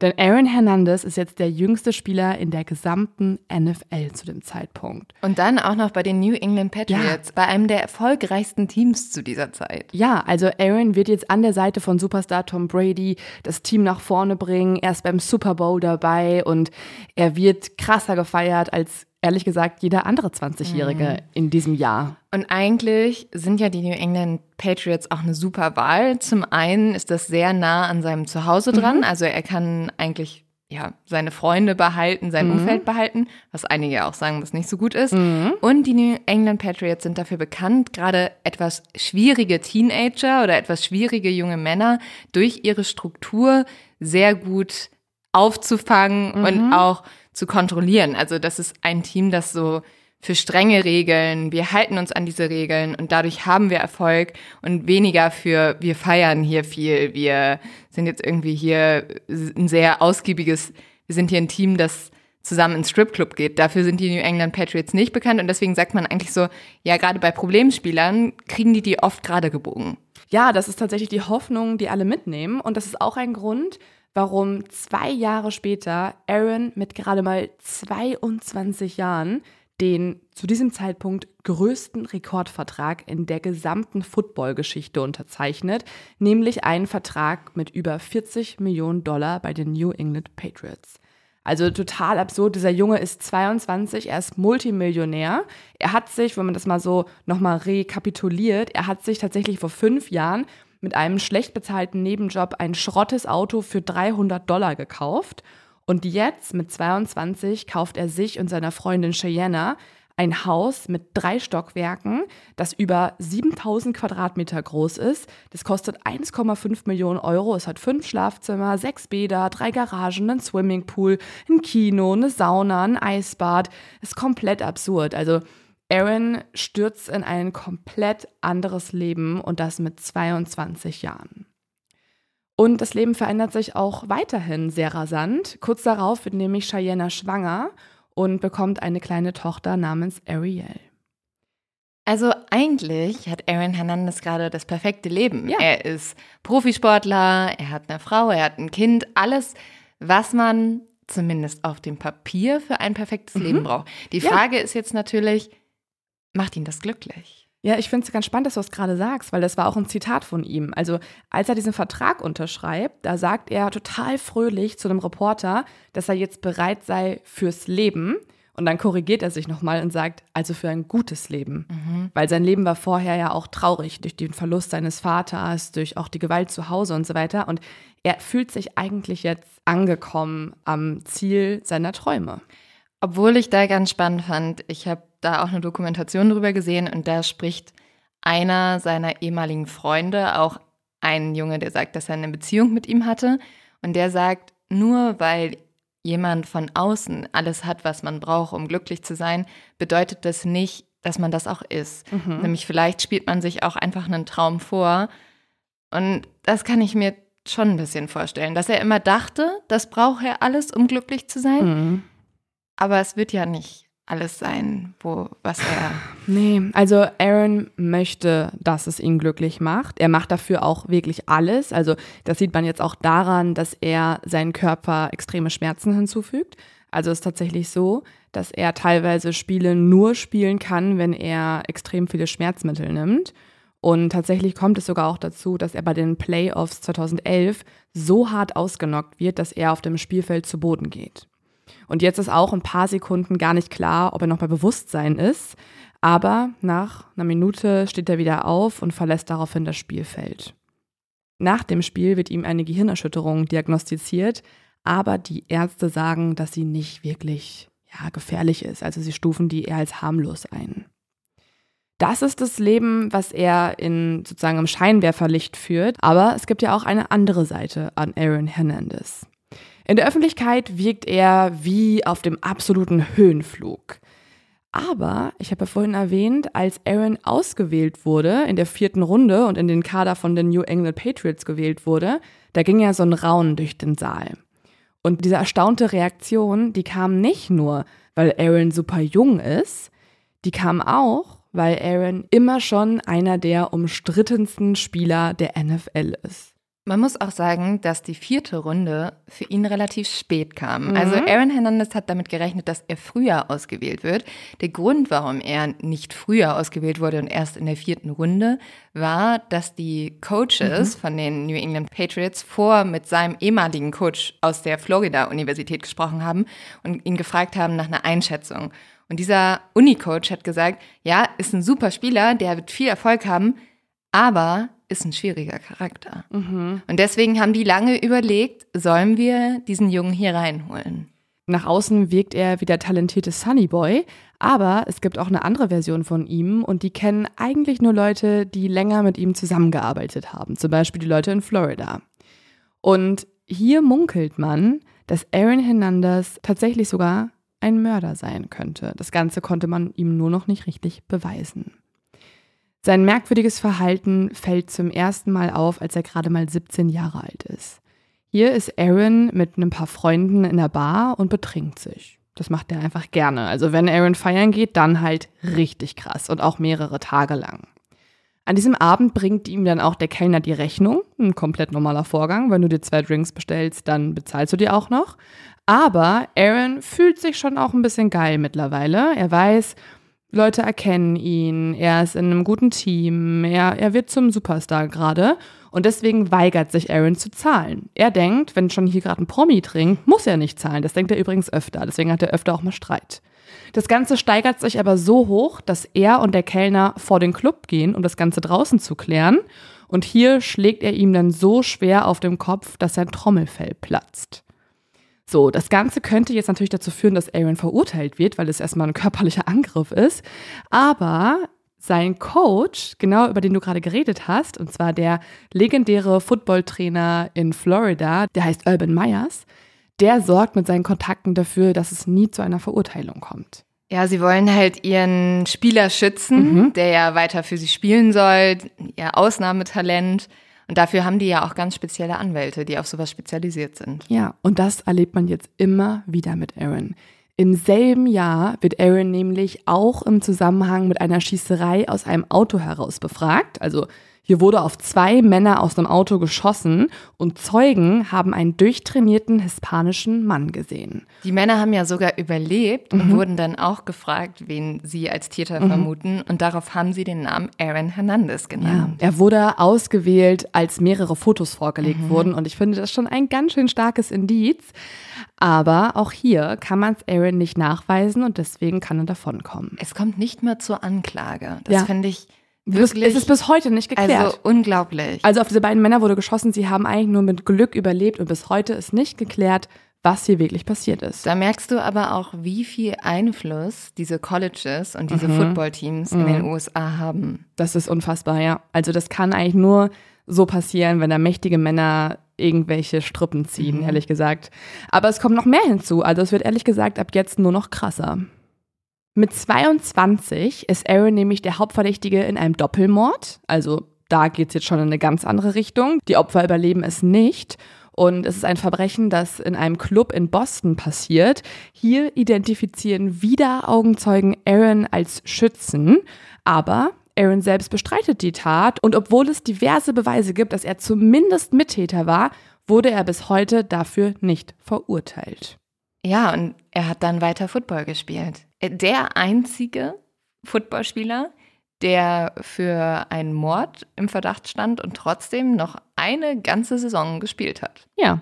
Denn Aaron Hernandez ist jetzt der jüngste Spieler in der gesamten NFL zu dem Zeitpunkt. Und dann auch noch bei den New England Patriots, ja. bei einem der erfolgreichsten Teams zu dieser Zeit. Ja, also Aaron wird jetzt an der Seite von Superstar Tom Brady das Team nach vorne bringen. Er ist beim Super Bowl dabei und er wird krasser gefeiert als ehrlich gesagt jeder andere 20-Jährige mhm. in diesem Jahr. Und eigentlich sind ja die New England Patriots auch eine super Wahl. Zum einen ist das sehr nah an seinem Zuhause dran. Mhm. Also er kann eigentlich ja, seine Freunde behalten, sein mhm. Umfeld behalten, was einige auch sagen, was nicht so gut ist. Mhm. Und die New England Patriots sind dafür bekannt, gerade etwas schwierige Teenager oder etwas schwierige junge Männer durch ihre Struktur sehr gut aufzufangen mhm. und auch zu kontrollieren. Also das ist ein Team, das so für strenge Regeln, wir halten uns an diese Regeln und dadurch haben wir Erfolg und weniger für wir feiern hier viel, wir sind jetzt irgendwie hier ein sehr ausgiebiges, wir sind hier ein Team, das zusammen ins Stripclub geht. Dafür sind die New England Patriots nicht bekannt und deswegen sagt man eigentlich so, ja, gerade bei Problemspielern kriegen die die oft gerade gebogen. Ja, das ist tatsächlich die Hoffnung, die alle mitnehmen und das ist auch ein Grund, warum zwei Jahre später Aaron mit gerade mal 22 Jahren den zu diesem Zeitpunkt größten Rekordvertrag in der gesamten Football-Geschichte unterzeichnet, nämlich einen Vertrag mit über 40 Millionen Dollar bei den New England Patriots. Also total absurd. Dieser Junge ist 22, er ist Multimillionär. Er hat sich, wenn man das mal so nochmal rekapituliert, er hat sich tatsächlich vor fünf Jahren mit einem schlecht bezahlten Nebenjob ein schrottes Auto für 300 Dollar gekauft. Und jetzt, mit 22, kauft er sich und seiner Freundin Cheyenne ein Haus mit drei Stockwerken, das über 7000 Quadratmeter groß ist. Das kostet 1,5 Millionen Euro. Es hat fünf Schlafzimmer, sechs Bäder, drei Garagen, einen Swimmingpool, ein Kino, eine Sauna, ein Eisbad. Ist komplett absurd. Also Aaron stürzt in ein komplett anderes Leben und das mit 22 Jahren. Und das Leben verändert sich auch weiterhin sehr rasant. Kurz darauf wird nämlich Cheyenne schwanger und bekommt eine kleine Tochter namens Ariel. Also eigentlich hat Aaron Hernandez gerade das perfekte Leben. Ja. Er ist Profisportler, er hat eine Frau, er hat ein Kind, alles, was man zumindest auf dem Papier für ein perfektes mhm. Leben braucht. Die Frage ja. ist jetzt natürlich, Macht ihn das glücklich? Ja, ich finde es ganz spannend, dass du es gerade sagst, weil das war auch ein Zitat von ihm. Also, als er diesen Vertrag unterschreibt, da sagt er total fröhlich zu einem Reporter, dass er jetzt bereit sei fürs Leben. Und dann korrigiert er sich nochmal und sagt, also für ein gutes Leben. Mhm. Weil sein Leben war vorher ja auch traurig durch den Verlust seines Vaters, durch auch die Gewalt zu Hause und so weiter. Und er fühlt sich eigentlich jetzt angekommen am Ziel seiner Träume. Obwohl ich da ganz spannend fand, ich habe da auch eine Dokumentation drüber gesehen und da spricht einer seiner ehemaligen Freunde, auch ein Junge, der sagt, dass er eine Beziehung mit ihm hatte. Und der sagt, nur weil jemand von außen alles hat, was man braucht, um glücklich zu sein, bedeutet das nicht, dass man das auch ist. Mhm. Nämlich vielleicht spielt man sich auch einfach einen Traum vor. Und das kann ich mir schon ein bisschen vorstellen, dass er immer dachte, das braucht er alles, um glücklich zu sein. Mhm. Aber es wird ja nicht alles sein, wo, was er. Nee, also Aaron möchte, dass es ihn glücklich macht. Er macht dafür auch wirklich alles. Also das sieht man jetzt auch daran, dass er seinen Körper extreme Schmerzen hinzufügt. Also es ist tatsächlich so, dass er teilweise Spiele nur spielen kann, wenn er extrem viele Schmerzmittel nimmt. Und tatsächlich kommt es sogar auch dazu, dass er bei den Playoffs 2011 so hart ausgenockt wird, dass er auf dem Spielfeld zu Boden geht. Und jetzt ist auch ein paar Sekunden gar nicht klar, ob er noch bei Bewusstsein ist. Aber nach einer Minute steht er wieder auf und verlässt daraufhin das Spielfeld. Nach dem Spiel wird ihm eine Gehirnerschütterung diagnostiziert, aber die Ärzte sagen, dass sie nicht wirklich ja, gefährlich ist. Also sie stufen die eher als harmlos ein. Das ist das Leben, was er in sozusagen im Scheinwerferlicht führt. Aber es gibt ja auch eine andere Seite an Aaron Hernandez. In der Öffentlichkeit wirkt er wie auf dem absoluten Höhenflug. Aber ich habe ja vorhin erwähnt, als Aaron ausgewählt wurde in der vierten Runde und in den Kader von den New England Patriots gewählt wurde, da ging ja so ein Raunen durch den Saal. Und diese erstaunte Reaktion, die kam nicht nur, weil Aaron super jung ist, die kam auch, weil Aaron immer schon einer der umstrittensten Spieler der NFL ist. Man muss auch sagen, dass die vierte Runde für ihn relativ spät kam. Mhm. Also Aaron Hernandez hat damit gerechnet, dass er früher ausgewählt wird. Der Grund, warum er nicht früher ausgewählt wurde und erst in der vierten Runde, war, dass die Coaches mhm. von den New England Patriots vor mit seinem ehemaligen Coach aus der Florida-Universität gesprochen haben und ihn gefragt haben nach einer Einschätzung. Und dieser Uni-Coach hat gesagt, ja, ist ein super Spieler, der wird viel Erfolg haben, aber ist ein schwieriger Charakter. Mhm. Und deswegen haben die lange überlegt, sollen wir diesen Jungen hier reinholen? Nach außen wirkt er wie der talentierte Sunnyboy, aber es gibt auch eine andere Version von ihm und die kennen eigentlich nur Leute, die länger mit ihm zusammengearbeitet haben, zum Beispiel die Leute in Florida. Und hier munkelt man, dass Aaron Hernandez tatsächlich sogar ein Mörder sein könnte. Das Ganze konnte man ihm nur noch nicht richtig beweisen. Sein merkwürdiges Verhalten fällt zum ersten Mal auf, als er gerade mal 17 Jahre alt ist. Hier ist Aaron mit ein paar Freunden in der Bar und betrinkt sich. Das macht er einfach gerne. Also wenn Aaron feiern geht, dann halt richtig krass und auch mehrere Tage lang. An diesem Abend bringt ihm dann auch der Kellner die Rechnung. Ein komplett normaler Vorgang. Wenn du dir zwei Drinks bestellst, dann bezahlst du die auch noch. Aber Aaron fühlt sich schon auch ein bisschen geil mittlerweile. Er weiß, Leute erkennen ihn, er ist in einem guten Team, er, er wird zum Superstar gerade und deswegen weigert sich Aaron zu zahlen. Er denkt, wenn schon hier gerade ein Promi trinkt, muss er nicht zahlen. Das denkt er übrigens öfter, deswegen hat er öfter auch mal Streit. Das Ganze steigert sich aber so hoch, dass er und der Kellner vor den Club gehen, um das Ganze draußen zu klären. Und hier schlägt er ihm dann so schwer auf dem Kopf, dass sein Trommelfell platzt. So, das Ganze könnte jetzt natürlich dazu führen, dass Aaron verurteilt wird, weil es erstmal ein körperlicher Angriff ist. Aber sein Coach, genau über den du gerade geredet hast, und zwar der legendäre Footballtrainer in Florida, der heißt Urban Myers, der sorgt mit seinen Kontakten dafür, dass es nie zu einer Verurteilung kommt. Ja, sie wollen halt ihren Spieler schützen, mhm. der ja weiter für sie spielen soll, ihr Ausnahmetalent. Und dafür haben die ja auch ganz spezielle Anwälte, die auf sowas spezialisiert sind. Ja, und das erlebt man jetzt immer wieder mit Aaron. Im selben Jahr wird Aaron nämlich auch im Zusammenhang mit einer Schießerei aus einem Auto heraus befragt. Also hier wurde auf zwei Männer aus einem Auto geschossen und Zeugen haben einen durchtrainierten hispanischen Mann gesehen. Die Männer haben ja sogar überlebt und mhm. wurden dann auch gefragt, wen sie als Täter mhm. vermuten. Und darauf haben sie den Namen Aaron Hernandez genannt. Ja, er wurde ausgewählt, als mehrere Fotos vorgelegt mhm. wurden. Und ich finde das schon ein ganz schön starkes Indiz. Aber auch hier kann man es Aaron nicht nachweisen und deswegen kann er davonkommen. Es kommt nicht mehr zur Anklage. Das ja. finde ich Wirklich? Es ist bis heute nicht geklärt. Also unglaublich. Also auf diese beiden Männer wurde geschossen, sie haben eigentlich nur mit Glück überlebt und bis heute ist nicht geklärt, was hier wirklich passiert ist. Da merkst du aber auch, wie viel Einfluss diese Colleges und diese mhm. Footballteams mhm. in den USA haben. Das ist unfassbar, ja. Also das kann eigentlich nur so passieren, wenn da mächtige Männer irgendwelche Strippen ziehen, mhm. ehrlich gesagt. Aber es kommt noch mehr hinzu. Also es wird ehrlich gesagt ab jetzt nur noch krasser. Mit 22 ist Aaron nämlich der Hauptverdächtige in einem Doppelmord. Also da geht es jetzt schon in eine ganz andere Richtung. Die Opfer überleben es nicht. Und es ist ein Verbrechen, das in einem Club in Boston passiert. Hier identifizieren wieder Augenzeugen Aaron als Schützen. Aber Aaron selbst bestreitet die Tat. Und obwohl es diverse Beweise gibt, dass er zumindest Mittäter war, wurde er bis heute dafür nicht verurteilt. Ja, und er hat dann weiter Football gespielt. Der einzige Footballspieler, der für einen Mord im Verdacht stand und trotzdem noch eine ganze Saison gespielt hat. Ja.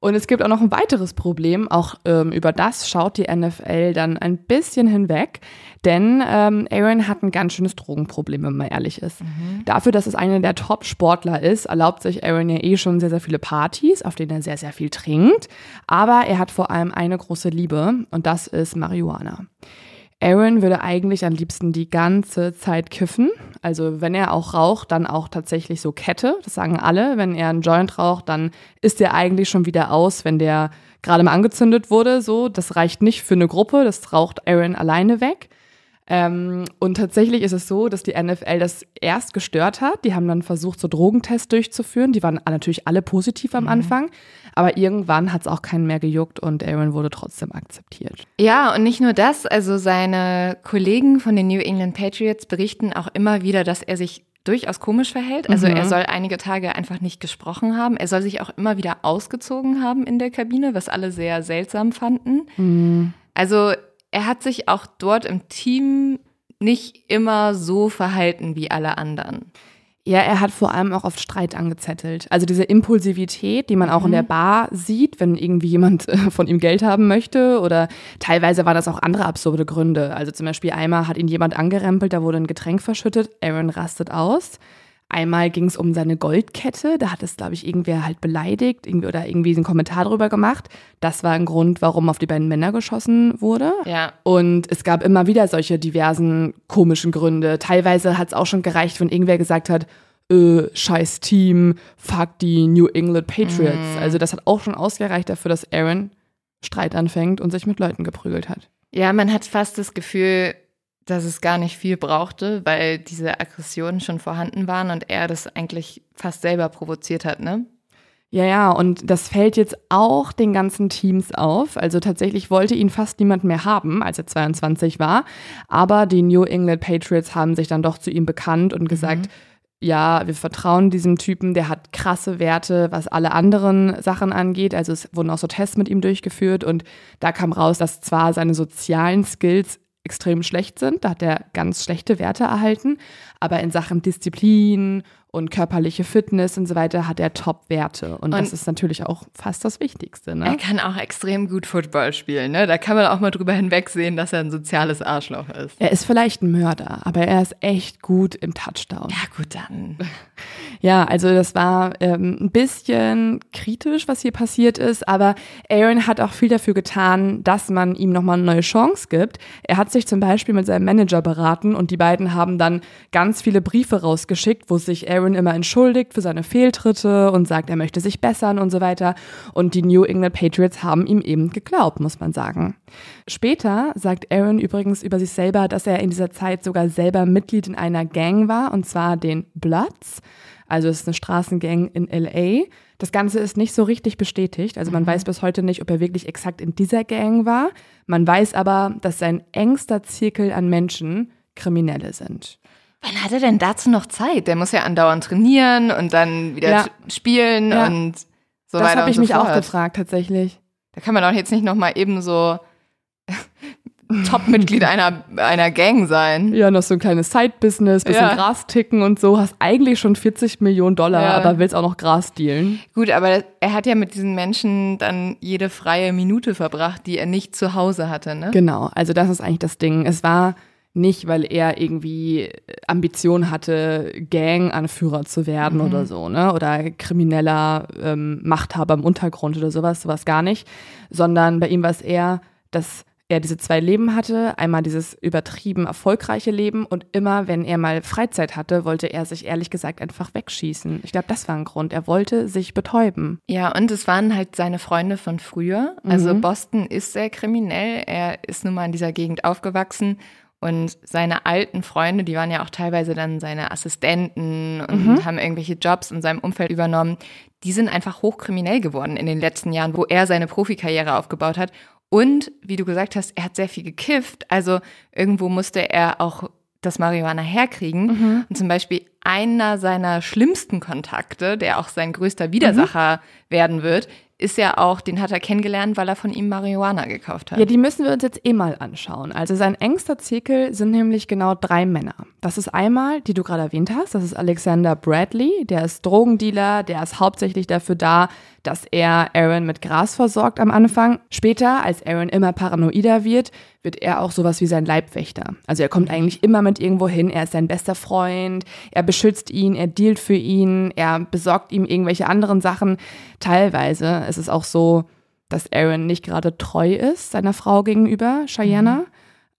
Und es gibt auch noch ein weiteres Problem, auch ähm, über das schaut die NFL dann ein bisschen hinweg, denn ähm, Aaron hat ein ganz schönes Drogenproblem, wenn man ehrlich ist. Mhm. Dafür, dass es einer der Top-Sportler ist, erlaubt sich Aaron ja eh schon sehr, sehr viele Partys, auf denen er sehr, sehr viel trinkt, aber er hat vor allem eine große Liebe und das ist Marihuana. Aaron würde eigentlich am liebsten die ganze Zeit kiffen. Also wenn er auch raucht, dann auch tatsächlich so Kette. Das sagen alle. Wenn er einen Joint raucht, dann ist der eigentlich schon wieder aus, wenn der gerade mal angezündet wurde. So, das reicht nicht für eine Gruppe. Das raucht Aaron alleine weg. Ähm, und tatsächlich ist es so, dass die NFL das erst gestört hat. Die haben dann versucht, so Drogentests durchzuführen. Die waren natürlich alle positiv am mhm. Anfang. Aber irgendwann hat es auch keinen mehr gejuckt und Aaron wurde trotzdem akzeptiert. Ja, und nicht nur das. Also seine Kollegen von den New England Patriots berichten auch immer wieder, dass er sich durchaus komisch verhält. Also mhm. er soll einige Tage einfach nicht gesprochen haben. Er soll sich auch immer wieder ausgezogen haben in der Kabine, was alle sehr seltsam fanden. Mhm. Also er hat sich auch dort im Team nicht immer so verhalten wie alle anderen. Ja, er hat vor allem auch oft Streit angezettelt. Also diese Impulsivität, die man auch mhm. in der Bar sieht, wenn irgendwie jemand äh, von ihm Geld haben möchte. Oder teilweise waren das auch andere absurde Gründe. Also zum Beispiel einmal hat ihn jemand angerempelt, da wurde ein Getränk verschüttet, Aaron rastet aus. Einmal ging es um seine Goldkette, da hat es, glaube ich, irgendwer halt beleidigt irgendwie, oder irgendwie einen Kommentar drüber gemacht. Das war ein Grund, warum auf die beiden Männer geschossen wurde. Ja. Und es gab immer wieder solche diversen komischen Gründe. Teilweise hat es auch schon gereicht, wenn irgendwer gesagt hat, äh, scheiß Team, fuck die New England Patriots. Mhm. Also das hat auch schon ausgereicht dafür, dass Aaron Streit anfängt und sich mit Leuten geprügelt hat. Ja, man hat fast das Gefühl, dass es gar nicht viel brauchte, weil diese Aggressionen schon vorhanden waren und er das eigentlich fast selber provoziert hat, ne? Ja, ja, und das fällt jetzt auch den ganzen Teams auf. Also tatsächlich wollte ihn fast niemand mehr haben, als er 22 war. Aber die New England Patriots haben sich dann doch zu ihm bekannt und gesagt, mhm. ja, wir vertrauen diesem Typen, der hat krasse Werte, was alle anderen Sachen angeht. Also es wurden auch so Tests mit ihm durchgeführt und da kam raus, dass zwar seine sozialen Skills extrem schlecht sind. Da hat er ganz schlechte Werte erhalten. Aber in Sachen Disziplin und körperliche Fitness und so weiter hat er Top-Werte. Und, und, das ist natürlich auch fast das Wichtigste. Ne? Er kann auch extrem gut Football spielen. Ne? Da kann man auch mal drüber hinwegsehen, dass er ein soziales Arschloch ist. Er ist vielleicht ein Mörder, aber er ist echt gut im Touchdown. Ja, gut, dann. Ja, also das war ähm, ein bisschen kritisch, was hier passiert ist, aber Aaron hat auch viel dafür getan, dass man ihm nochmal eine neue Chance gibt. Er hat sich zum Beispiel mit seinem Manager beraten und die beiden haben dann ganz viele Briefe rausgeschickt, wo sich Aaron immer entschuldigt für seine Fehltritte und sagt, er möchte sich bessern und so weiter. Und die New England Patriots haben ihm eben geglaubt, muss man sagen. Später sagt Aaron übrigens über sich selber, dass er in dieser Zeit sogar selber Mitglied in einer Gang war, und zwar den Bloods. Also es ist eine Straßengang in LA. Das Ganze ist nicht so richtig bestätigt. Also man mhm. weiß bis heute nicht, ob er wirklich exakt in dieser Gang war. Man weiß aber, dass sein engster Zirkel an Menschen Kriminelle sind. Wann hat er denn dazu noch Zeit? Der muss ja andauernd trainieren und dann wieder ja. spielen ja. und so das weiter. Das habe ich so mich fort. auch gefragt, tatsächlich. Da kann man doch jetzt nicht nochmal eben so Top-Mitglied einer, einer Gang sein. Ja, noch so ein kleines Side-Business, bisschen ja. Gras ticken und so. Hast eigentlich schon 40 Millionen Dollar, ja. aber willst auch noch Gras dealen. Gut, aber er hat ja mit diesen Menschen dann jede freie Minute verbracht, die er nicht zu Hause hatte, ne? Genau, also das ist eigentlich das Ding. Es war nicht, weil er irgendwie Ambition hatte, Gang-Anführer zu werden mhm. oder so, ne? Oder krimineller ähm, Machthaber im Untergrund oder sowas, sowas gar nicht. Sondern bei ihm war es eher, dass er diese zwei Leben hatte. Einmal dieses übertrieben erfolgreiche Leben und immer, wenn er mal Freizeit hatte, wollte er sich ehrlich gesagt einfach wegschießen. Ich glaube, das war ein Grund. Er wollte sich betäuben. Ja, und es waren halt seine Freunde von früher. Also mhm. Boston ist sehr kriminell. Er ist nun mal in dieser Gegend aufgewachsen. Und seine alten Freunde, die waren ja auch teilweise dann seine Assistenten und mhm. haben irgendwelche Jobs in seinem Umfeld übernommen, die sind einfach hochkriminell geworden in den letzten Jahren, wo er seine Profikarriere aufgebaut hat. Und wie du gesagt hast, er hat sehr viel gekifft. Also irgendwo musste er auch das Marihuana herkriegen. Mhm. Und zum Beispiel einer seiner schlimmsten Kontakte, der auch sein größter Widersacher mhm. werden wird, ist ja auch, den hat er kennengelernt, weil er von ihm Marihuana gekauft hat. Ja, die müssen wir uns jetzt eh mal anschauen. Also sein engster Zirkel sind nämlich genau drei Männer. Das ist einmal, die du gerade erwähnt hast, das ist Alexander Bradley, der ist Drogendealer, der ist hauptsächlich dafür da, dass er Aaron mit Gras versorgt am Anfang. Später, als Aaron immer paranoider wird, wird er auch sowas wie sein Leibwächter. Also er kommt eigentlich immer mit irgendwo hin, er ist sein bester Freund, er beschützt ihn, er dealt für ihn, er besorgt ihm irgendwelche anderen Sachen. Teilweise ist es auch so, dass Aaron nicht gerade treu ist seiner Frau gegenüber, Cheyenne. Mhm.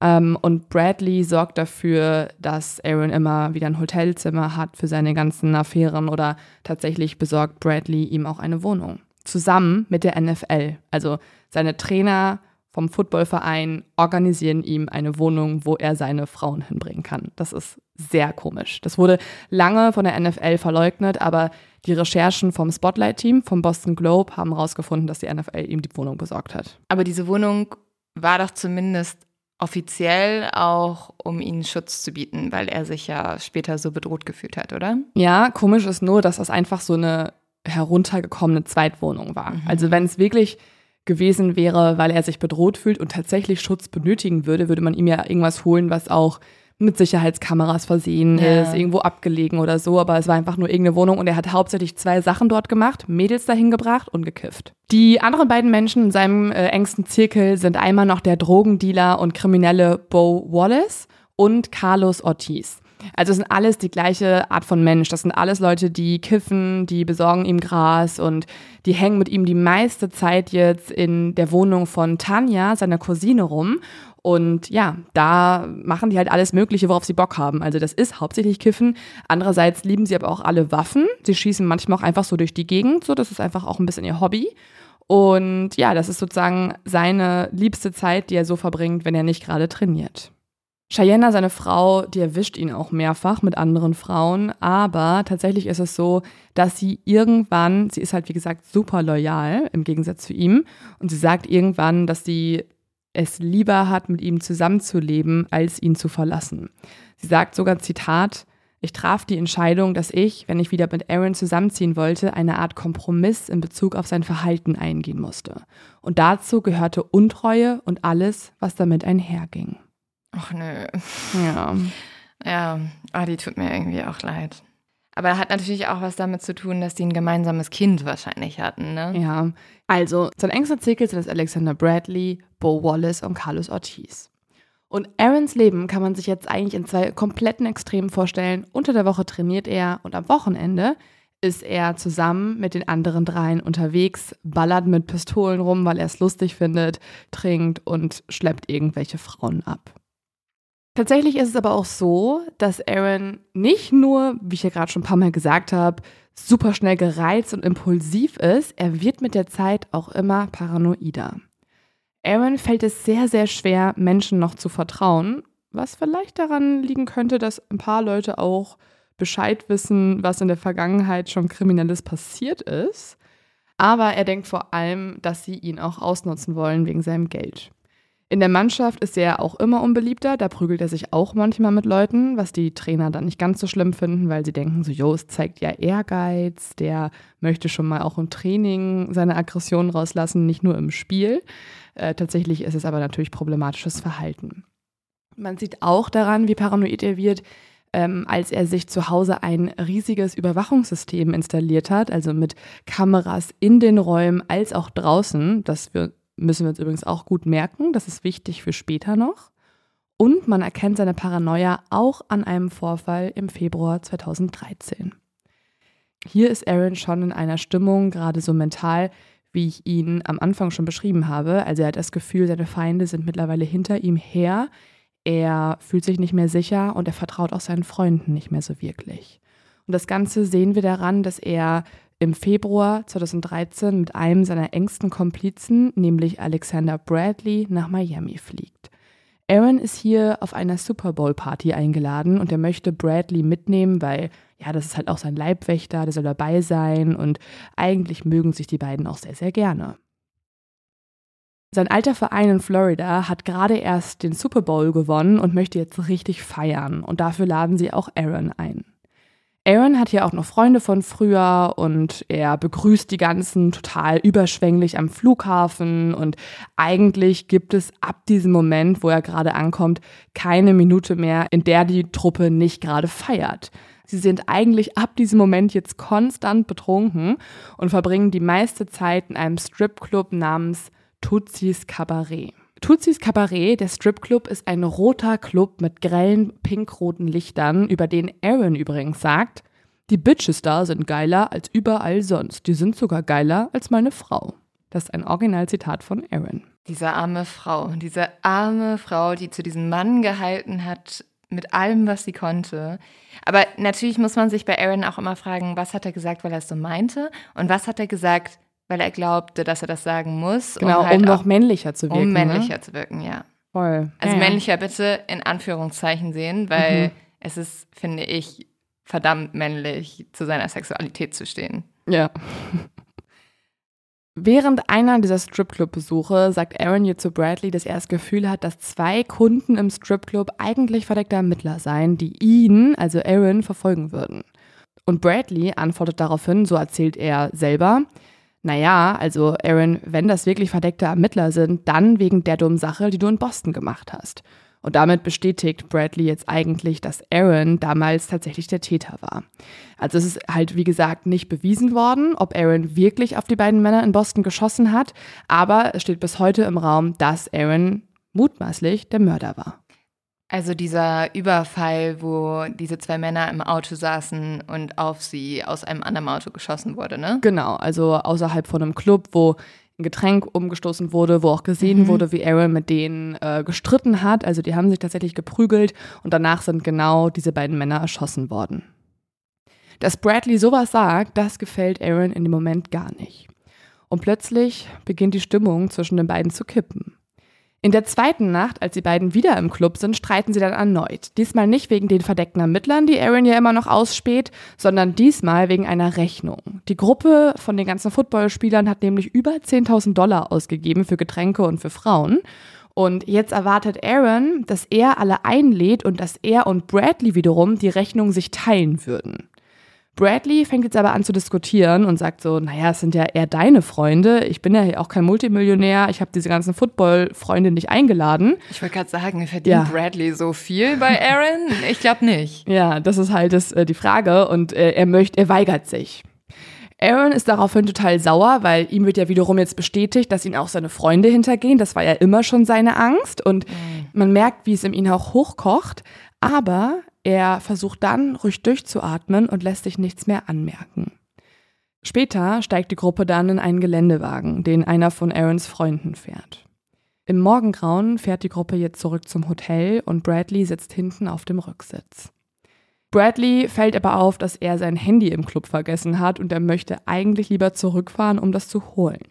Ähm, und Bradley sorgt dafür, dass Aaron immer wieder ein Hotelzimmer hat für seine ganzen Affären oder tatsächlich besorgt Bradley ihm auch eine Wohnung. Zusammen mit der NFL. Also seine Trainer vom Footballverein organisieren ihm eine Wohnung, wo er seine Frauen hinbringen kann. Das ist sehr komisch. Das wurde lange von der NFL verleugnet, aber die Recherchen vom Spotlight-Team, vom Boston Globe, haben herausgefunden, dass die NFL ihm die Wohnung besorgt hat. Aber diese Wohnung war doch zumindest offiziell auch, um ihnen Schutz zu bieten, weil er sich ja später so bedroht gefühlt hat, oder? Ja, komisch ist nur, dass das einfach so eine heruntergekommene Zweitwohnung war. Mhm. Also wenn es wirklich gewesen wäre, weil er sich bedroht fühlt und tatsächlich Schutz benötigen würde, würde man ihm ja irgendwas holen, was auch mit Sicherheitskameras versehen ja. ist, irgendwo abgelegen oder so, aber es war einfach nur irgendeine Wohnung und er hat hauptsächlich zwei Sachen dort gemacht, Mädels dahin gebracht und gekifft. Die anderen beiden Menschen in seinem äh, engsten Zirkel sind einmal noch der Drogendealer und Kriminelle Bo Wallace und Carlos Ortiz. Also es sind alles die gleiche Art von Mensch. Das sind alles Leute, die kiffen, die besorgen ihm Gras und die hängen mit ihm die meiste Zeit jetzt in der Wohnung von Tanja, seiner Cousine, rum. Und ja, da machen die halt alles Mögliche, worauf sie Bock haben. Also das ist hauptsächlich Kiffen. Andererseits lieben sie aber auch alle Waffen. Sie schießen manchmal auch einfach so durch die Gegend. So, das ist einfach auch ein bisschen ihr Hobby. Und ja, das ist sozusagen seine liebste Zeit, die er so verbringt, wenn er nicht gerade trainiert. Cheyenne, seine Frau, die erwischt ihn auch mehrfach mit anderen Frauen, aber tatsächlich ist es so, dass sie irgendwann, sie ist halt wie gesagt super loyal im Gegensatz zu ihm und sie sagt irgendwann, dass sie es lieber hat, mit ihm zusammenzuleben, als ihn zu verlassen. Sie sagt sogar Zitat, ich traf die Entscheidung, dass ich, wenn ich wieder mit Aaron zusammenziehen wollte, eine Art Kompromiss in Bezug auf sein Verhalten eingehen musste. Und dazu gehörte Untreue und alles, was damit einherging. Ach nö. Ja. Ja, oh, die tut mir irgendwie auch leid. Aber hat natürlich auch was damit zu tun, dass die ein gemeinsames Kind wahrscheinlich hatten, ne? Ja. Also, sein engster Zirkel sind das Alexander Bradley, Bo Wallace und Carlos Ortiz. Und Aarons Leben kann man sich jetzt eigentlich in zwei kompletten Extremen vorstellen. Unter der Woche trainiert er und am Wochenende ist er zusammen mit den anderen dreien unterwegs, ballert mit Pistolen rum, weil er es lustig findet, trinkt und schleppt irgendwelche Frauen ab. Tatsächlich ist es aber auch so, dass Aaron nicht nur, wie ich ja gerade schon ein paar Mal gesagt habe, super schnell gereizt und impulsiv ist, er wird mit der Zeit auch immer paranoider. Aaron fällt es sehr, sehr schwer, Menschen noch zu vertrauen, was vielleicht daran liegen könnte, dass ein paar Leute auch Bescheid wissen, was in der Vergangenheit schon kriminelles passiert ist. Aber er denkt vor allem, dass sie ihn auch ausnutzen wollen wegen seinem Geld. In der Mannschaft ist er auch immer unbeliebter, da prügelt er sich auch manchmal mit Leuten, was die Trainer dann nicht ganz so schlimm finden, weil sie denken so, jo, es zeigt ja Ehrgeiz, der möchte schon mal auch im Training seine Aggressionen rauslassen, nicht nur im Spiel. Äh, tatsächlich ist es aber natürlich problematisches Verhalten. Man sieht auch daran, wie paranoid er wird, ähm, als er sich zu Hause ein riesiges Überwachungssystem installiert hat, also mit Kameras in den Räumen als auch draußen, das wir müssen wir uns übrigens auch gut merken, das ist wichtig für später noch. Und man erkennt seine Paranoia auch an einem Vorfall im Februar 2013. Hier ist Aaron schon in einer Stimmung, gerade so mental, wie ich ihn am Anfang schon beschrieben habe. Also er hat das Gefühl, seine Feinde sind mittlerweile hinter ihm her. Er fühlt sich nicht mehr sicher und er vertraut auch seinen Freunden nicht mehr so wirklich. Und das Ganze sehen wir daran, dass er im Februar 2013 mit einem seiner engsten Komplizen, nämlich Alexander Bradley, nach Miami fliegt. Aaron ist hier auf einer Super Bowl Party eingeladen und er möchte Bradley mitnehmen, weil ja, das ist halt auch sein Leibwächter, der soll dabei sein und eigentlich mögen sich die beiden auch sehr, sehr gerne. Sein alter Verein in Florida hat gerade erst den Super Bowl gewonnen und möchte jetzt richtig feiern und dafür laden sie auch Aaron ein. Aaron hat hier auch noch Freunde von früher und er begrüßt die ganzen total überschwänglich am Flughafen und eigentlich gibt es ab diesem Moment, wo er gerade ankommt, keine Minute mehr, in der die Truppe nicht gerade feiert. Sie sind eigentlich ab diesem Moment jetzt konstant betrunken und verbringen die meiste Zeit in einem Stripclub namens Tutsis Cabaret. Tutsis Cabaret, der Stripclub, ist ein roter Club mit grellen pinkroten Lichtern, über den Aaron übrigens sagt, die Bitches da sind geiler als überall sonst. Die sind sogar geiler als meine Frau. Das ist ein Originalzitat von Aaron. Diese arme Frau, diese arme Frau, die zu diesem Mann gehalten hat, mit allem, was sie konnte. Aber natürlich muss man sich bei Aaron auch immer fragen, was hat er gesagt, weil er es so meinte? Und was hat er gesagt, weil er glaubte, dass er das sagen muss? Genau, um, halt um noch männlicher zu wirken. Um ne? männlicher ne? zu wirken, ja. Voll. Also ja, männlicher bitte in Anführungszeichen sehen, weil mhm. es ist, finde ich, verdammt männlich, zu seiner Sexualität zu stehen. Ja. Während einer dieser Stripclub-Besuche sagt Aaron hier zu Bradley, dass er das Gefühl hat, dass zwei Kunden im Stripclub eigentlich verdeckte Ermittler seien, die ihn, also Aaron, verfolgen würden. Und Bradley antwortet daraufhin, so erzählt er selber, naja, also Aaron, wenn das wirklich verdeckte Ermittler sind, dann wegen der dummen Sache, die du in Boston gemacht hast. Und damit bestätigt Bradley jetzt eigentlich, dass Aaron damals tatsächlich der Täter war. Also es ist halt, wie gesagt, nicht bewiesen worden, ob Aaron wirklich auf die beiden Männer in Boston geschossen hat, aber es steht bis heute im Raum, dass Aaron mutmaßlich der Mörder war. Also dieser Überfall, wo diese zwei Männer im Auto saßen und auf sie aus einem anderen Auto geschossen wurde, ne? Genau, also außerhalb von einem Club, wo ein Getränk umgestoßen wurde, wo auch gesehen mhm. wurde, wie Aaron mit denen äh, gestritten hat. Also die haben sich tatsächlich geprügelt und danach sind genau diese beiden Männer erschossen worden. Dass Bradley sowas sagt, das gefällt Aaron in dem Moment gar nicht. Und plötzlich beginnt die Stimmung zwischen den beiden zu kippen. In der zweiten Nacht, als die beiden wieder im Club sind, streiten sie dann erneut. Diesmal nicht wegen den verdeckten Ermittlern, die Aaron ja immer noch ausspäht, sondern diesmal wegen einer Rechnung. Die Gruppe von den ganzen Footballspielern hat nämlich über 10.000 Dollar ausgegeben für Getränke und für Frauen. Und jetzt erwartet Aaron, dass er alle einlädt und dass er und Bradley wiederum die Rechnung sich teilen würden. Bradley fängt jetzt aber an zu diskutieren und sagt so, naja, es sind ja eher deine Freunde. Ich bin ja auch kein Multimillionär. Ich habe diese ganzen Football-Freunde nicht eingeladen. Ich wollte gerade sagen, verdient ja. Bradley so viel bei Aaron? Ich glaube nicht. Ja, das ist halt das, äh, die Frage. Und äh, er möchte, er weigert sich. Aaron ist daraufhin total sauer, weil ihm wird ja wiederum jetzt bestätigt, dass ihn auch seine Freunde hintergehen. Das war ja immer schon seine Angst. Und mhm. man merkt, wie es in ihm auch hochkocht. Aber er versucht dann, ruhig durchzuatmen und lässt sich nichts mehr anmerken. Später steigt die Gruppe dann in einen Geländewagen, den einer von Aarons Freunden fährt. Im Morgengrauen fährt die Gruppe jetzt zurück zum Hotel und Bradley sitzt hinten auf dem Rücksitz. Bradley fällt aber auf, dass er sein Handy im Club vergessen hat und er möchte eigentlich lieber zurückfahren, um das zu holen.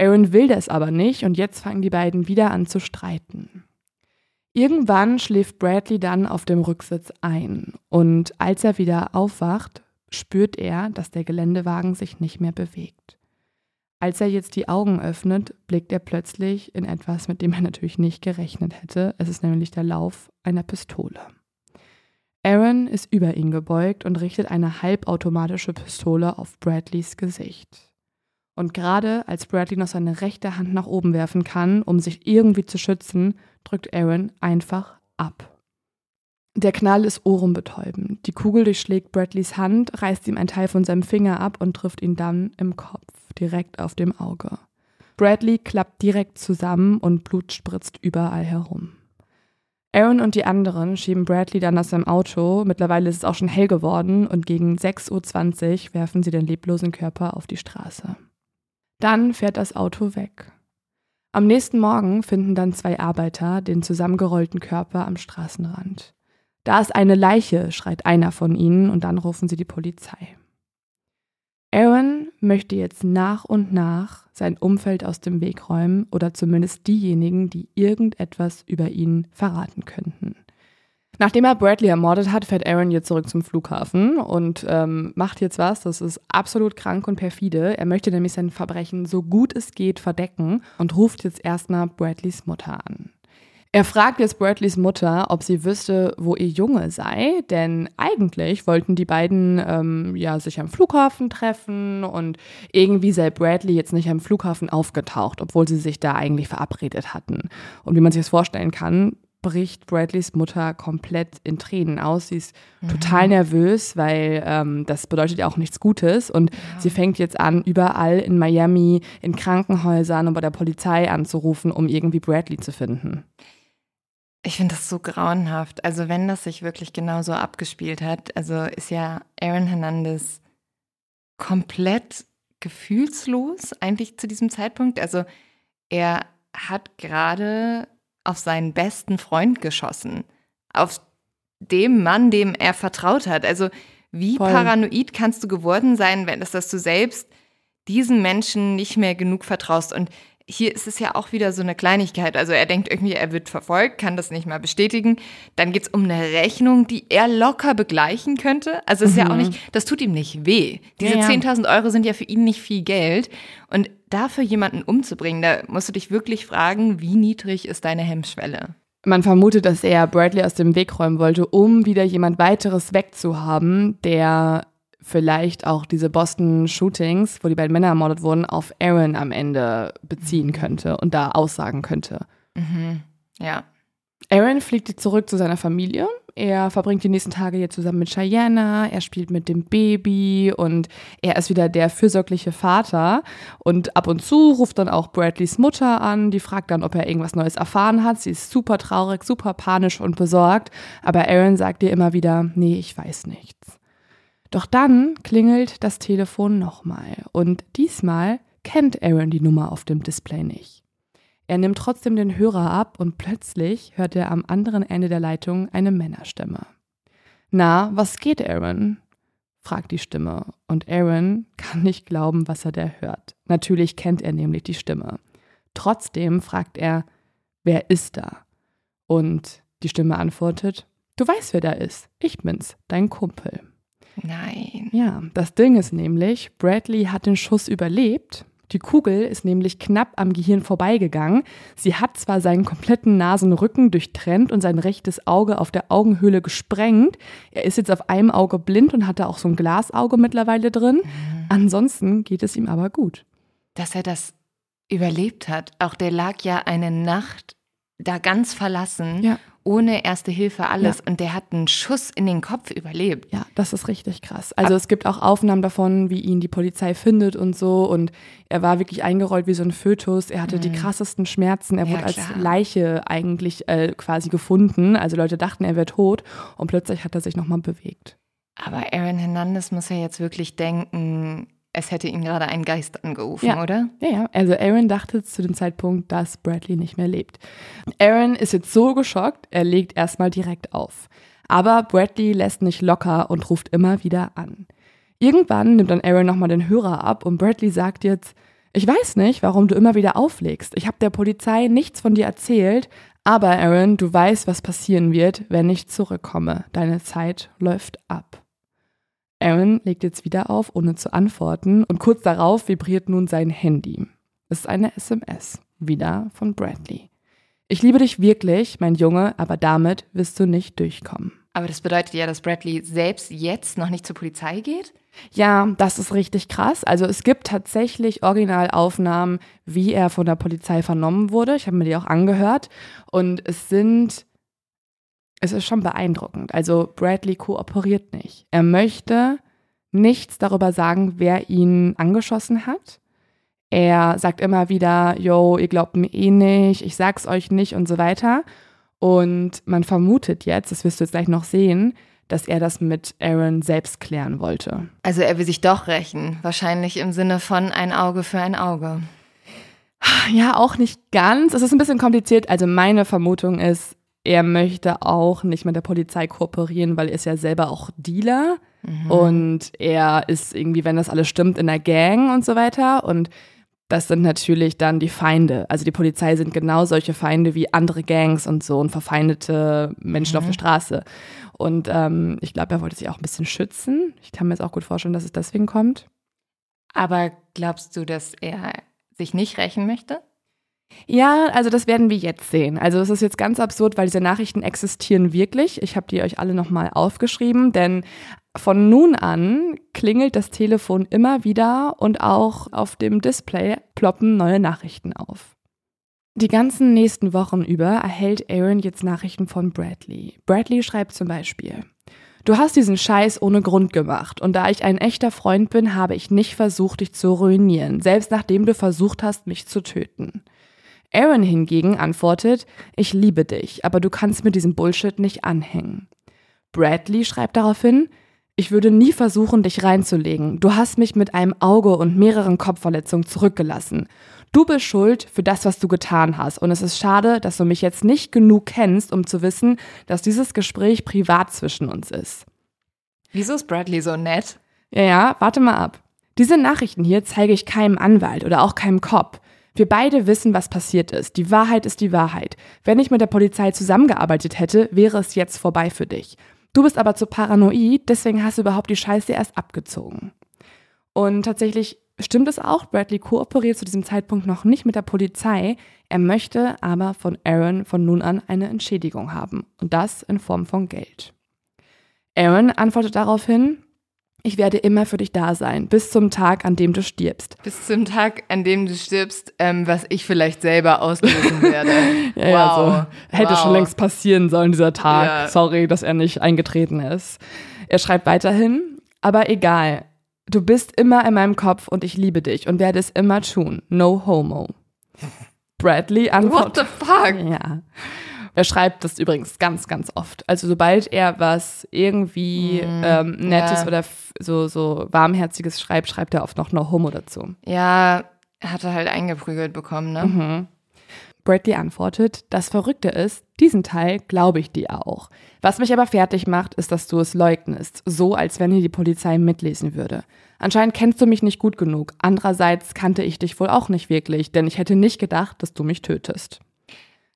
Aaron will das aber nicht und jetzt fangen die beiden wieder an zu streiten. Irgendwann schläft Bradley dann auf dem Rücksitz ein und als er wieder aufwacht, spürt er, dass der Geländewagen sich nicht mehr bewegt. Als er jetzt die Augen öffnet, blickt er plötzlich in etwas, mit dem er natürlich nicht gerechnet hätte. Es ist nämlich der Lauf einer Pistole. Aaron ist über ihn gebeugt und richtet eine halbautomatische Pistole auf Bradleys Gesicht. Und gerade als Bradley noch seine rechte Hand nach oben werfen kann, um sich irgendwie zu schützen, drückt Aaron einfach ab. Der Knall ist ohrenbetäubend. Die Kugel durchschlägt Bradleys Hand, reißt ihm ein Teil von seinem Finger ab und trifft ihn dann im Kopf, direkt auf dem Auge. Bradley klappt direkt zusammen und Blut spritzt überall herum. Aaron und die anderen schieben Bradley dann aus seinem Auto. Mittlerweile ist es auch schon hell geworden und gegen 6.20 Uhr werfen sie den leblosen Körper auf die Straße. Dann fährt das Auto weg. Am nächsten Morgen finden dann zwei Arbeiter den zusammengerollten Körper am Straßenrand. Da ist eine Leiche, schreit einer von ihnen und dann rufen sie die Polizei. Aaron möchte jetzt nach und nach sein Umfeld aus dem Weg räumen oder zumindest diejenigen, die irgendetwas über ihn verraten könnten. Nachdem er Bradley ermordet hat, fährt Aaron jetzt zurück zum Flughafen und ähm, macht jetzt was, das ist absolut krank und perfide. Er möchte nämlich sein Verbrechen so gut es geht verdecken und ruft jetzt erstmal Bradleys Mutter an. Er fragt jetzt Bradleys Mutter, ob sie wüsste, wo ihr Junge sei, denn eigentlich wollten die beiden ähm, ja sich am Flughafen treffen und irgendwie sei Bradley jetzt nicht am Flughafen aufgetaucht, obwohl sie sich da eigentlich verabredet hatten. Und wie man sich das vorstellen kann, bricht Bradleys Mutter komplett in Tränen aus. Sie ist mhm. total nervös, weil ähm, das bedeutet ja auch nichts Gutes. Und ja. sie fängt jetzt an, überall in Miami, in Krankenhäusern und bei der Polizei anzurufen, um irgendwie Bradley zu finden. Ich finde das so grauenhaft. Also wenn das sich wirklich genauso abgespielt hat, also ist ja Aaron Hernandez komplett gefühlslos eigentlich zu diesem Zeitpunkt. Also er hat gerade auf seinen besten Freund geschossen. Auf dem Mann, dem er vertraut hat. Also wie Voll. paranoid kannst du geworden sein, wenn es, dass du selbst diesen Menschen nicht mehr genug vertraust? Und hier ist es ja auch wieder so eine Kleinigkeit. Also er denkt irgendwie, er wird verfolgt, kann das nicht mal bestätigen. Dann geht es um eine Rechnung, die er locker begleichen könnte. Also es ist ja auch nicht, das tut ihm nicht weh. Diese Mhm. Ja, ja. 10.000 Euro sind ja für ihn nicht viel Geld. Und dafür jemanden umzubringen, da musst du dich wirklich fragen, wie niedrig ist deine Hemmschwelle? Man vermutet, dass er Bradley aus dem Weg räumen wollte, um wieder jemand weiteres wegzuhaben, der vielleicht auch diese Boston-Shootings, wo die beiden Männer ermordet wurden, auf Aaron am Ende beziehen könnte und da aussagen könnte. Ja. Aaron fliegt jetzt zurück zu seiner Familie. Er verbringt die nächsten Tage jetzt zusammen mit Cheyenne. Er spielt mit dem Baby und er ist wieder der fürsorgliche Vater. Und ab und zu ruft dann auch Bradleys Mutter an. Die fragt dann, ob er irgendwas Neues erfahren hat. Sie ist super traurig, super panisch und besorgt. Aber Aaron sagt ihr immer wieder, nee, ich weiß nichts. Doch dann klingelt das Telefon nochmal. Und diesmal kennt Aaron die Nummer auf dem Display nicht. Er nimmt trotzdem den Hörer ab und plötzlich hört er am anderen Ende der Leitung eine Männerstimme. Na, was geht, Aaron? fragt die Stimme. Und Aaron kann nicht glauben, was er da hört. Natürlich kennt er nämlich die Stimme. Trotzdem fragt er, wer ist da? Und die Stimme antwortet, du weißt, wer da ist. Ich bin's, dein Kumpel. Nein. Ja, das Ding ist nämlich, Bradley hat den Schuss überlebt. Die Kugel ist nämlich knapp am Gehirn vorbeigegangen. Sie hat zwar seinen kompletten Nasenrücken durchtrennt und sein rechtes Auge auf der Augenhöhle gesprengt. Er ist jetzt auf einem Auge blind und hat da auch so ein Glasauge mittlerweile drin. Ansonsten geht es ihm aber gut. Dass er das überlebt hat. Auch der lag ja eine Nacht da ganz verlassen, Ja. Ohne erste Hilfe, alles. Und der hat einen Schuss in den Kopf überlebt. Ja, das ist richtig krass. Also es gibt auch Aufnahmen davon, wie ihn die Polizei findet und so. Und er war wirklich eingerollt wie so ein Fötus. Er hatte die krassesten Schmerzen. Er Mhm. Ja, wurde als klar. Leiche eigentlich äh, quasi gefunden. Also Leute dachten, er wäre tot. Und plötzlich hat er sich nochmal bewegt. Aber Aaron Hernandez muss ja jetzt wirklich denken, es hätte ihn gerade ein Geist angerufen, Ja. oder? Ja, ja. Also Aaron dachte zu dem Zeitpunkt, dass Bradley nicht mehr lebt. Aaron ist jetzt so geschockt, er legt erstmal direkt auf. Aber Bradley lässt nicht locker und ruft immer wieder an. Irgendwann nimmt dann Aaron nochmal den Hörer ab und Bradley sagt jetzt, ich weiß nicht, warum du immer wieder auflegst. Ich habe der Polizei nichts von dir erzählt, aber Aaron, du weißt, was passieren wird, wenn ich zurückkomme. Deine Zeit läuft ab. Aaron legt jetzt wieder auf, ohne zu antworten, und kurz darauf vibriert nun sein Handy. Es ist eine SMS, wieder von Bradley. Ich liebe dich wirklich, mein Junge, aber damit wirst du nicht durchkommen. Aber das bedeutet ja, dass Bradley selbst jetzt noch nicht zur Polizei geht? Ja, das ist richtig krass. Also es gibt tatsächlich Originalaufnahmen, wie er von der Polizei vernommen wurde. Ich habe mir die auch angehört. Und es sind, es ist schon beeindruckend. Also Bradley kooperiert nicht. Er möchte nichts darüber sagen, wer ihn angeschossen hat. Er sagt immer wieder, yo, ihr glaubt mir eh nicht, ich sag's euch nicht und so weiter. Und man vermutet jetzt, das wirst du jetzt gleich noch sehen, dass er das mit Aaron selbst klären wollte. Also er will sich doch rächen. Wahrscheinlich im Sinne von ein Auge für ein Auge. Ja, auch nicht ganz. Es ist ein bisschen kompliziert. Also meine Vermutung ist, er möchte auch nicht mit der Polizei kooperieren, weil er ist ja selber auch Dealer und er ist irgendwie, wenn das alles stimmt, in der Gang und so weiter. Und das sind natürlich dann die Feinde. Also die Polizei sind genau solche Feinde wie andere Gangs und so und verfeindete Menschen auf der Straße. Und ähm, ich glaube, er wollte sich auch ein bisschen schützen. Ich kann mir jetzt auch gut vorstellen, dass es deswegen kommt. Aber glaubst du, dass er sich nicht rächen möchte? Ja, also das werden wir jetzt sehen. Also es ist jetzt ganz absurd, weil diese Nachrichten existieren wirklich. Ich habe die euch alle nochmal aufgeschrieben, denn von nun an klingelt das Telefon immer wieder und auch auf dem Display ploppen neue Nachrichten auf. Die ganzen nächsten Wochen über erhält Aaron jetzt Nachrichten von Bradley. Bradley schreibt zum Beispiel, Du hast diesen Scheiß ohne Grund gemacht und da ich ein echter Freund bin, habe ich nicht versucht, dich zu ruinieren, selbst nachdem du versucht hast, mich zu töten. Aaron hingegen antwortet, ich liebe dich, aber du kannst mit diesem Bullshit nicht anhängen. Bradley schreibt daraufhin, ich würde nie versuchen, dich reinzulegen. Du hast mich mit einem Auge und mehreren Kopfverletzungen zurückgelassen. Du bist schuld für das, was du getan hast. Und es ist schade, dass du mich jetzt nicht genug kennst, um zu wissen, dass dieses Gespräch privat zwischen uns ist. Wieso ist Bradley so nett? Ja, ja, warte mal ab. Diese Nachrichten hier zeige ich keinem Anwalt oder auch keinem Cop. Wir beide wissen, was passiert ist. Die Wahrheit ist die Wahrheit. Wenn ich mit der Polizei zusammengearbeitet hätte, wäre es jetzt vorbei für dich. Du bist aber zu paranoid, deswegen hast du überhaupt die Scheiße erst abgezogen. Und tatsächlich stimmt es auch, Bradley kooperiert zu diesem Zeitpunkt noch nicht mit der Polizei. Er möchte aber von Aaron von nun an eine Entschädigung haben. Und das in Form von Geld. Aaron antwortet daraufhin, ich werde immer für dich da sein, bis zum Tag, an dem du stirbst. Bis zum Tag, an dem du stirbst, ähm, was ich vielleicht selber auslösen werde. ja, wow. Ja, so. Hätte wow. schon längst passieren sollen, dieser Tag. Ja. Sorry, dass er nicht eingetreten ist. Er schreibt weiterhin, aber egal, Du bist immer in meinem Kopf und ich liebe dich und werde es immer tun. No homo. Bradley antwortet. What the fuck? Ja. Er schreibt das übrigens ganz, ganz oft. Also sobald er was irgendwie mm, ähm, Nettes ja. oder so, so Warmherziges schreibt, schreibt er oft noch No Homo dazu. Ja, er hatte halt eingeprügelt bekommen, ne? Mhm. Bradley antwortet, das Verrückte ist, diesen Teil glaube ich dir auch. Was mich aber fertig macht, ist, dass du es leugnest, so als wenn hier die Polizei mitlesen würde. Anscheinend kennst du mich nicht gut genug. Andererseits kannte ich dich wohl auch nicht wirklich, denn ich hätte nicht gedacht, dass du mich tötest.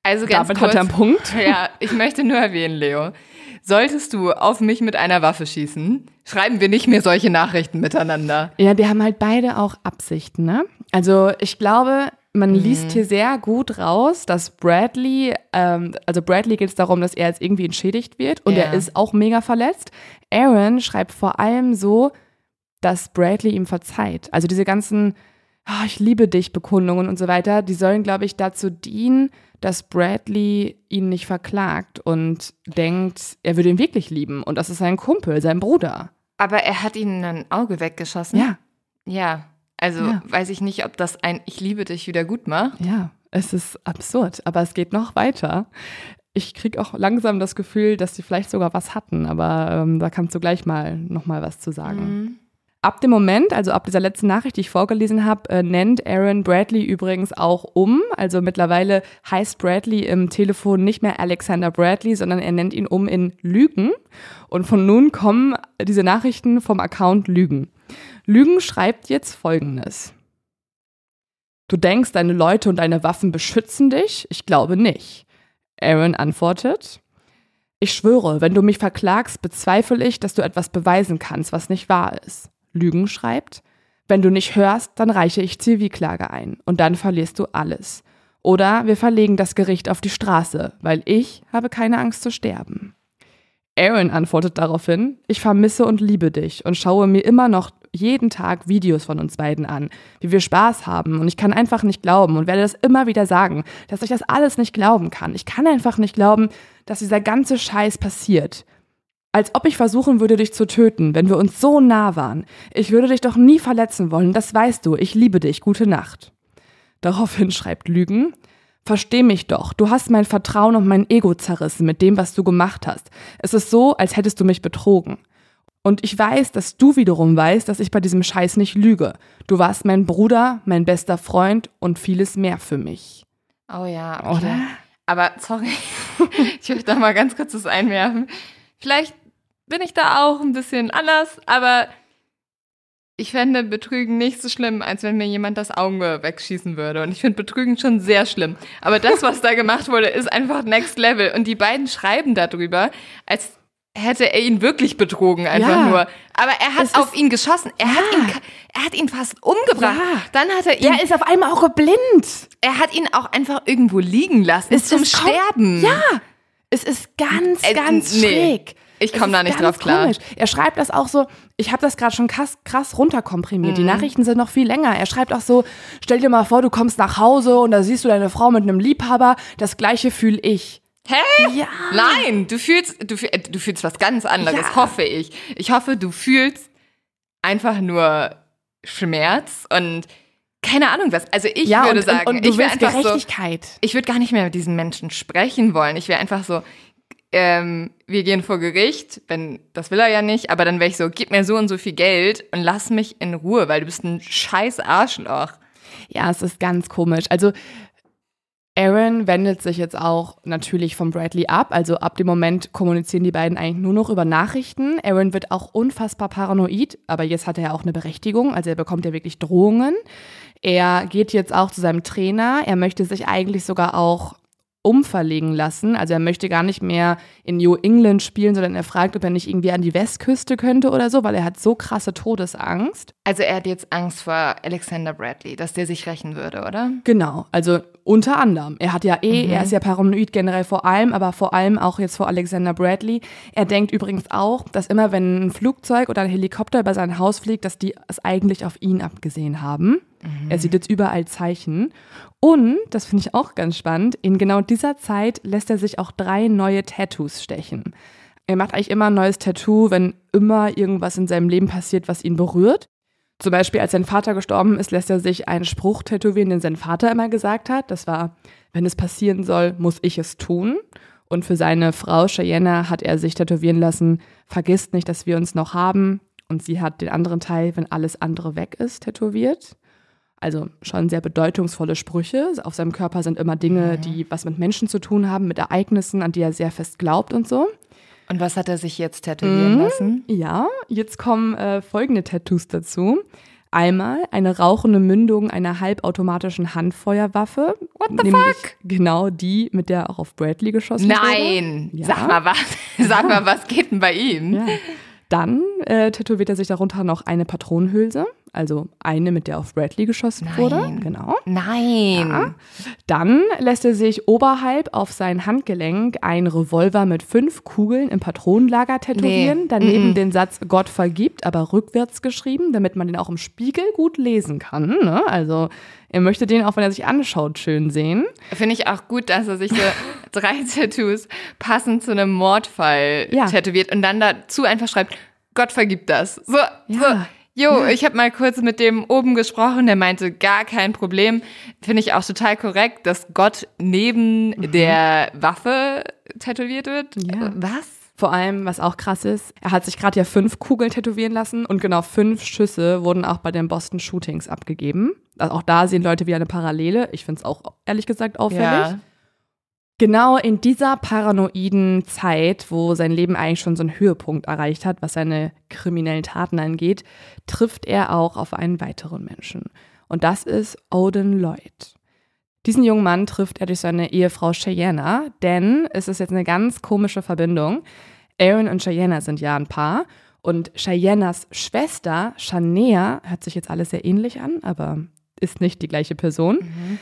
Also ganz Damit kurz, hat er einen Punkt. Ja, ich möchte nur erwähnen, Leo. Solltest du auf mich mit einer Waffe schießen, schreiben wir nicht mehr solche Nachrichten miteinander. Ja, die haben halt beide auch Absichten, ne? Also ich glaube, man mhm. liest hier sehr gut raus, dass Bradley, ähm, also Bradley geht es darum, dass er jetzt irgendwie entschädigt wird und ja. er ist auch mega verletzt. Aaron schreibt vor allem so, dass Bradley ihm verzeiht. Also diese ganzen, oh, ich liebe dich Bekundungen und so weiter, die sollen, glaube ich, dazu dienen, dass Bradley ihn nicht verklagt und denkt, er würde ihn wirklich lieben und das ist sein Kumpel, sein Bruder. Aber er hat ihnen ein Auge weggeschossen. Ja. Ja. Also ja. weiß ich nicht, ob das ein Ich liebe dich wieder gut macht. Ja, es ist absurd, aber es geht noch weiter. Ich kriege auch langsam das Gefühl, dass sie vielleicht sogar was hatten, aber ähm, da kannst du gleich mal noch mal was zu sagen. Mhm. Ab dem Moment, also ab dieser letzten Nachricht, die ich vorgelesen habe, äh, nennt Aaron Bradley übrigens auch um. Also mittlerweile heißt Bradley im Telefon nicht mehr Alexander Bradley, sondern er nennt ihn um in Lügen. Und von nun kommen diese Nachrichten vom Account Lügen. Lügen schreibt jetzt folgendes. Du denkst, deine Leute und deine Waffen beschützen dich? Ich glaube nicht. Aaron antwortet. Ich schwöre, wenn du mich verklagst, bezweifle ich, dass du etwas beweisen kannst, was nicht wahr ist. Lügen schreibt. Wenn du nicht hörst, dann reiche ich Zivilklage ein und dann verlierst du alles. Oder wir verlegen das Gericht auf die Straße, weil ich habe keine Angst zu sterben. Aaron antwortet daraufhin, ich vermisse und liebe dich und schaue mir immer noch jeden Tag Videos von uns beiden an, wie wir Spaß haben und ich kann einfach nicht glauben und werde das immer wieder sagen, dass ich das alles nicht glauben kann. Ich kann einfach nicht glauben, dass dieser ganze Scheiß passiert. Als ob ich versuchen würde, dich zu töten, wenn wir uns so nah waren. Ich würde dich doch nie verletzen wollen, das weißt du. Ich liebe dich. Gute Nacht. Daraufhin schreibt Lügen. Versteh mich doch, du hast mein Vertrauen und mein Ego zerrissen mit dem, was du gemacht hast. Es ist so, als hättest du mich betrogen. Und ich weiß, dass du wiederum weißt, dass ich bei diesem Scheiß nicht lüge. Du warst mein Bruder, mein bester Freund und vieles mehr für mich. Oh ja, okay. oder? Aber sorry, ich möchte da mal ganz kurz das einwerfen. Vielleicht bin ich da auch ein bisschen anders, aber ich fände Betrügen nicht so schlimm, als wenn mir jemand das Auge wegschießen würde. Und ich finde Betrügen schon sehr schlimm. Aber das, was da gemacht wurde, ist einfach Next Level. Und die beiden schreiben darüber, als hätte er ihn wirklich betrogen, einfach ja. nur. Aber er hat auf ihn geschossen. Er, ja. hat ihn, er hat ihn fast umgebracht. Ja. Dann hat er ihn. Er ist auf einmal auch geblind. Er hat ihn auch einfach irgendwo liegen lassen es zum Sterben. Ja. Es ist ganz, äh, ganz nee. schräg. Ich komme da nicht drauf klar. Komisch. Er schreibt das auch so, ich habe das gerade schon krass, krass runterkomprimiert. Mhm. Die Nachrichten sind noch viel länger. Er schreibt auch so, stell dir mal vor, du kommst nach Hause und da siehst du deine Frau mit einem Liebhaber. Das gleiche fühle ich. Hä? Ja. Nein, du fühlst, du, du fühlst was ganz anderes, ja. hoffe ich. Ich hoffe, du fühlst einfach nur Schmerz und keine Ahnung was. Also ich ja, würde und, sagen, und, und du ich wäre einfach Gerechtigkeit. So, ich würde gar nicht mehr mit diesen Menschen sprechen wollen. Ich wäre einfach so, ähm, wir gehen vor Gericht, wenn, das will er ja nicht, aber dann wäre ich so, gib mir so und so viel Geld und lass mich in Ruhe, weil du bist ein scheiß Arschloch. Ja, es ist ganz komisch. Also Aaron wendet sich jetzt auch natürlich von Bradley ab. Also ab dem Moment kommunizieren die beiden eigentlich nur noch über Nachrichten. Aaron wird auch unfassbar paranoid, aber jetzt hat er ja auch eine Berechtigung. Also er bekommt ja wirklich Drohungen. Er geht jetzt auch zu seinem Trainer. Er möchte sich eigentlich sogar auch umverlegen lassen. Also er möchte gar nicht mehr in New England spielen, sondern er fragt, ob er nicht irgendwie an die Westküste könnte oder so, weil er hat so krasse Todesangst. Also er hat jetzt Angst vor Alexander Bradley, dass der sich rächen würde, oder? Genau, also unter anderem. Er hat ja eh, mhm. er ist ja paranoid generell vor allem, aber vor allem auch jetzt vor Alexander Bradley. Er denkt übrigens auch, dass immer wenn ein Flugzeug oder ein Helikopter über sein Haus fliegt, dass die es eigentlich auf ihn abgesehen haben. Mhm. Er sieht jetzt überall Zeichen. Und, das finde ich auch ganz spannend, in genau dieser Zeit lässt er sich auch drei neue Tattoos stechen. Er macht eigentlich immer ein neues Tattoo, wenn immer irgendwas in seinem Leben passiert, was ihn berührt. Zum Beispiel, als sein Vater gestorben ist, lässt er sich einen Spruch tätowieren, den sein Vater immer gesagt hat. Das war, wenn es passieren soll, muss ich es tun. Und für seine Frau Cheyenne hat er sich tätowieren lassen, vergisst nicht, dass wir uns noch haben. Und sie hat den anderen Teil, wenn alles andere weg ist, tätowiert. Also schon sehr bedeutungsvolle Sprüche. Auf seinem Körper sind immer Dinge, mhm. die was mit Menschen zu tun haben, mit Ereignissen, an die er sehr fest glaubt und so. Und was hat er sich jetzt tätowieren mhm. lassen? Ja, jetzt kommen äh, folgende Tattoos dazu. Einmal eine rauchende Mündung einer halbautomatischen Handfeuerwaffe. What the fuck? Genau die, mit der auch auf Bradley geschossen Nein. wurde. Nein! Ja. Sag mal was. Sag mal, was geht denn bei ihm? Ja. Dann äh, tätowiert er sich darunter noch eine Patronenhülse, also eine, mit der auf Bradley geschossen Nein. wurde. Genau. Nein. Ja. Dann lässt er sich oberhalb auf sein Handgelenk ein Revolver mit fünf Kugeln im Patronenlager tätowieren. Nee. Daneben mm -mm. den Satz Gott vergibt, aber rückwärts geschrieben, damit man den auch im Spiegel gut lesen kann. Ne? Also er möchte den, auch wenn er sich anschaut, schön sehen. Finde ich auch gut, dass er sich so drei Tattoos passend zu einem Mordfall ja. tätowiert und dann dazu einfach schreibt, Gott vergibt das. So, ja. so. Jo, ja. ich habe mal kurz mit dem oben gesprochen, der meinte, gar kein Problem. Finde ich auch total korrekt, dass Gott neben mhm. der Waffe tätowiert wird. Ja. Was? Vor allem, was auch krass ist, er hat sich gerade ja fünf Kugeln tätowieren lassen und genau fünf Schüsse wurden auch bei den Boston Shootings abgegeben. Also auch da sehen Leute wie eine Parallele. Ich finde es auch ehrlich gesagt auffällig. Ja. Genau in dieser paranoiden Zeit, wo sein Leben eigentlich schon so einen Höhepunkt erreicht hat, was seine kriminellen Taten angeht, trifft er auch auf einen weiteren Menschen. Und das ist Odin Lloyd. Diesen jungen Mann trifft er durch seine Ehefrau Cheyenne, denn es ist jetzt eine ganz komische Verbindung. Aaron und Cheyenne sind ja ein Paar und Cheyennes Schwester, Shania, hört sich jetzt alles sehr ähnlich an, aber ist nicht die gleiche Person. Mhm.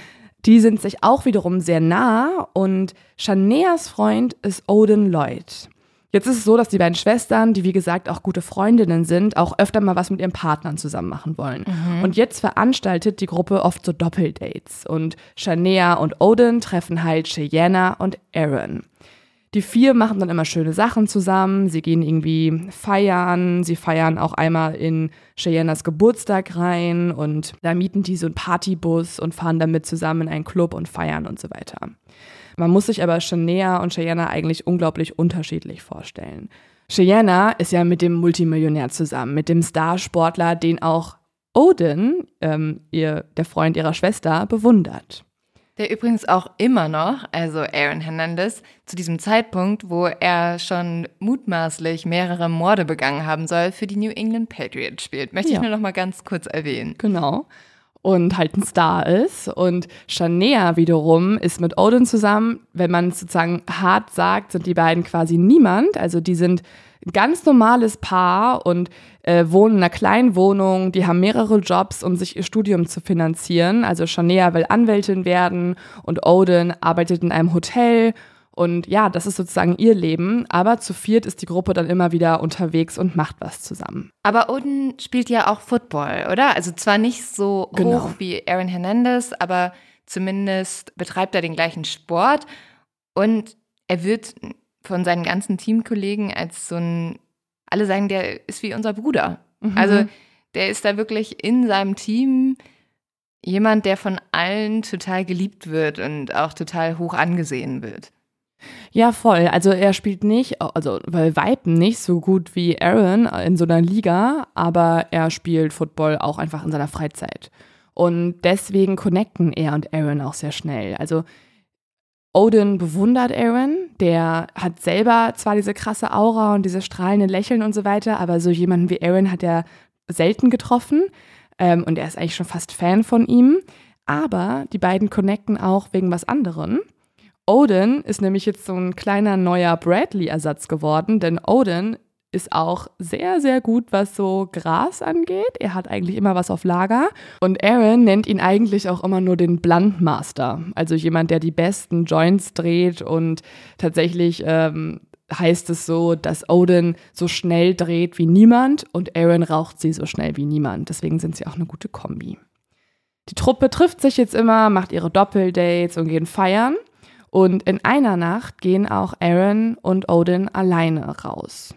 Die sind sich auch wiederum sehr nah und Shaneas Freund ist Odin Lloyd. Jetzt ist es so, dass die beiden Schwestern, die wie gesagt auch gute Freundinnen sind, auch öfter mal was mit ihren Partnern zusammen machen wollen. Mhm. Und jetzt veranstaltet die Gruppe oft so Doppeldates. Und Shania und Odin treffen halt Cheyenne und Aaron. Die vier machen dann immer schöne Sachen zusammen. Sie gehen irgendwie feiern. Sie feiern auch einmal in Cheyennes Geburtstag rein und da mieten die so einen Partybus und fahren damit zusammen in einen Club und feiern und so weiter. Man muss sich aber Shania und Cheyenne eigentlich unglaublich unterschiedlich vorstellen. Cheyenne ist ja mit dem Multimillionär zusammen, mit dem Starsportler, den auch Odin, ähm, ihr, der Freund ihrer Schwester, bewundert. Der übrigens auch immer noch, also Aaron Hernandez, zu diesem Zeitpunkt, wo er schon mutmaßlich mehrere Morde begangen haben soll, für die New England Patriots spielt. Möchte ja. ich nur noch mal ganz kurz erwähnen. Genau und halt ein Star ist. Und Shania wiederum ist mit Odin zusammen. Wenn man sozusagen hart sagt, sind die beiden quasi niemand. Also die sind ganz normales Paar und äh, wohnen in einer kleinen Wohnung. Die haben mehrere Jobs, um sich ihr Studium zu finanzieren. Also Shania will Anwältin werden und Odin arbeitet in einem Hotel und ja, das ist sozusagen ihr Leben. Aber zu viert ist die Gruppe dann immer wieder unterwegs und macht was zusammen. Aber Odin spielt ja auch Football, oder? Also zwar nicht so genau. hoch wie Aaron Hernandez, aber zumindest betreibt er den gleichen Sport. Und er wird von seinen ganzen Teamkollegen als so ein, alle sagen, der ist wie unser Bruder. Mhm. Also der ist da wirklich in seinem Team jemand, der von allen total geliebt wird und auch total hoch angesehen wird. Ja, voll. Also er spielt nicht, also weil Weipen nicht so gut wie Aaron in so einer Liga, aber er spielt Football auch einfach in seiner Freizeit. Und deswegen connecten er und Aaron auch sehr schnell. Also Odin bewundert Aaron, der hat selber zwar diese krasse Aura und diese strahlende Lächeln und so weiter, aber so jemanden wie Aaron hat er selten getroffen ähm, und er ist eigentlich schon fast Fan von ihm. Aber die beiden connecten auch wegen was anderem. Odin ist nämlich jetzt so ein kleiner neuer Bradley-Ersatz geworden, denn Odin ist auch sehr, sehr gut, was so Gras angeht. Er hat eigentlich immer was auf Lager. Und Aaron nennt ihn eigentlich auch immer nur den Bluntmaster. Also jemand, der die besten Joints dreht. Und tatsächlich ähm, heißt es so, dass Odin so schnell dreht wie niemand und Aaron raucht sie so schnell wie niemand. Deswegen sind sie auch eine gute Kombi. Die Truppe trifft sich jetzt immer, macht ihre Doppeldates und gehen feiern. Und in einer Nacht gehen auch Aaron und Odin alleine raus.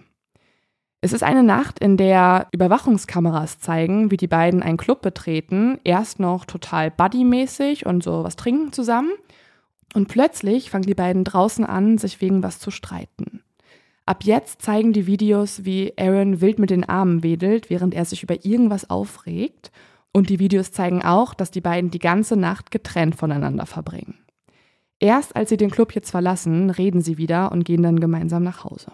Es ist eine Nacht, in der Überwachungskameras zeigen, wie die beiden einen Club betreten, erst noch total buddymäßig und so was trinken zusammen. Und plötzlich fangen die beiden draußen an, sich wegen was zu streiten. Ab jetzt zeigen die Videos, wie Aaron wild mit den Armen wedelt, während er sich über irgendwas aufregt. Und die Videos zeigen auch, dass die beiden die ganze Nacht getrennt voneinander verbringen. Erst als sie den Club jetzt verlassen, reden sie wieder und gehen dann gemeinsam nach Hause.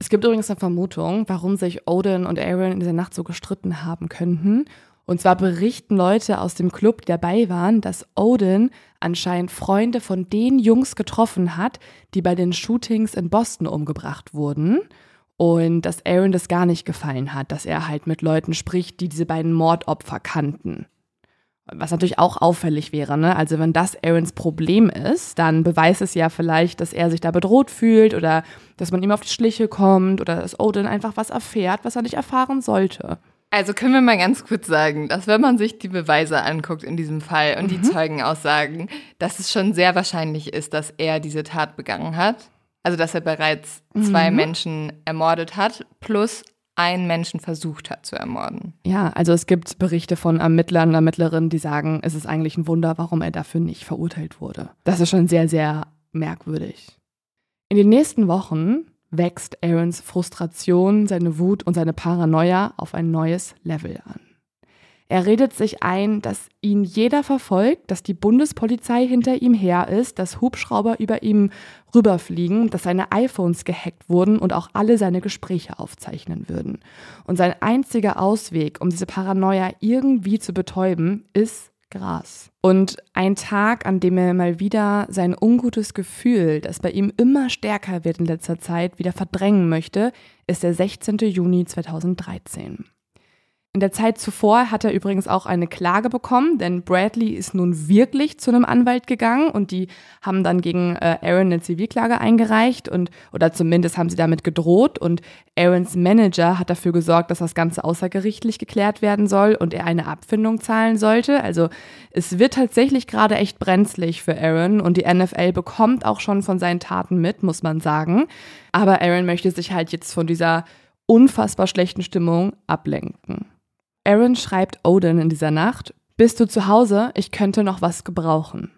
Es gibt übrigens eine Vermutung, warum sich Odin und Aaron in dieser Nacht so gestritten haben könnten. Und zwar berichten Leute aus dem Club, die dabei waren, dass Odin anscheinend Freunde von den Jungs getroffen hat, die bei den Shootings in Boston umgebracht wurden. Und dass Aaron das gar nicht gefallen hat, dass er halt mit Leuten spricht, die diese beiden Mordopfer kannten. Was natürlich auch auffällig wäre, ne? Also wenn das Aarons Problem ist, dann beweist es ja vielleicht, dass er sich da bedroht fühlt oder dass man ihm auf die Schliche kommt oder dass Odin einfach was erfährt, was er nicht erfahren sollte. Also können wir mal ganz kurz sagen, dass wenn man sich die Beweise anguckt in diesem Fall und mhm. die Zeugenaussagen, dass es schon sehr wahrscheinlich ist, dass er diese Tat begangen hat. Also dass er bereits zwei mhm. Menschen ermordet hat, plus einen Menschen versucht hat zu ermorden. Ja, also es gibt Berichte von Ermittlern und Ermittlerinnen, die sagen, es ist eigentlich ein Wunder, warum er dafür nicht verurteilt wurde. Das ist schon sehr, sehr merkwürdig. In den nächsten Wochen wächst Aarons Frustration, seine Wut und seine Paranoia auf ein neues Level an. Er redet sich ein, dass ihn jeder verfolgt, dass die Bundespolizei hinter ihm her ist, dass Hubschrauber über ihm rüberfliegen, dass seine iPhones gehackt wurden und auch alle seine Gespräche aufzeichnen würden. Und sein einziger Ausweg, um diese Paranoia irgendwie zu betäuben, ist Gras. Und ein Tag, an dem er mal wieder sein ungutes Gefühl, das bei ihm immer stärker wird in letzter Zeit, wieder verdrängen möchte, ist der 16. Juni 2013. In der Zeit zuvor hat er übrigens auch eine Klage bekommen, denn Bradley ist nun wirklich zu einem Anwalt gegangen und die haben dann gegen äh, Aaron eine Zivilklage eingereicht und oder zumindest haben sie damit gedroht und Aarons Manager hat dafür gesorgt, dass das Ganze außergerichtlich geklärt werden soll und er eine Abfindung zahlen sollte. Also es wird tatsächlich gerade echt brenzlig für Aaron und die NFL bekommt auch schon von seinen Taten mit, muss man sagen. Aber Aaron möchte sich halt jetzt von dieser unfassbar schlechten Stimmung ablenken. Aaron schreibt Odin in dieser Nacht, bist du zu Hause? Ich könnte noch was gebrauchen.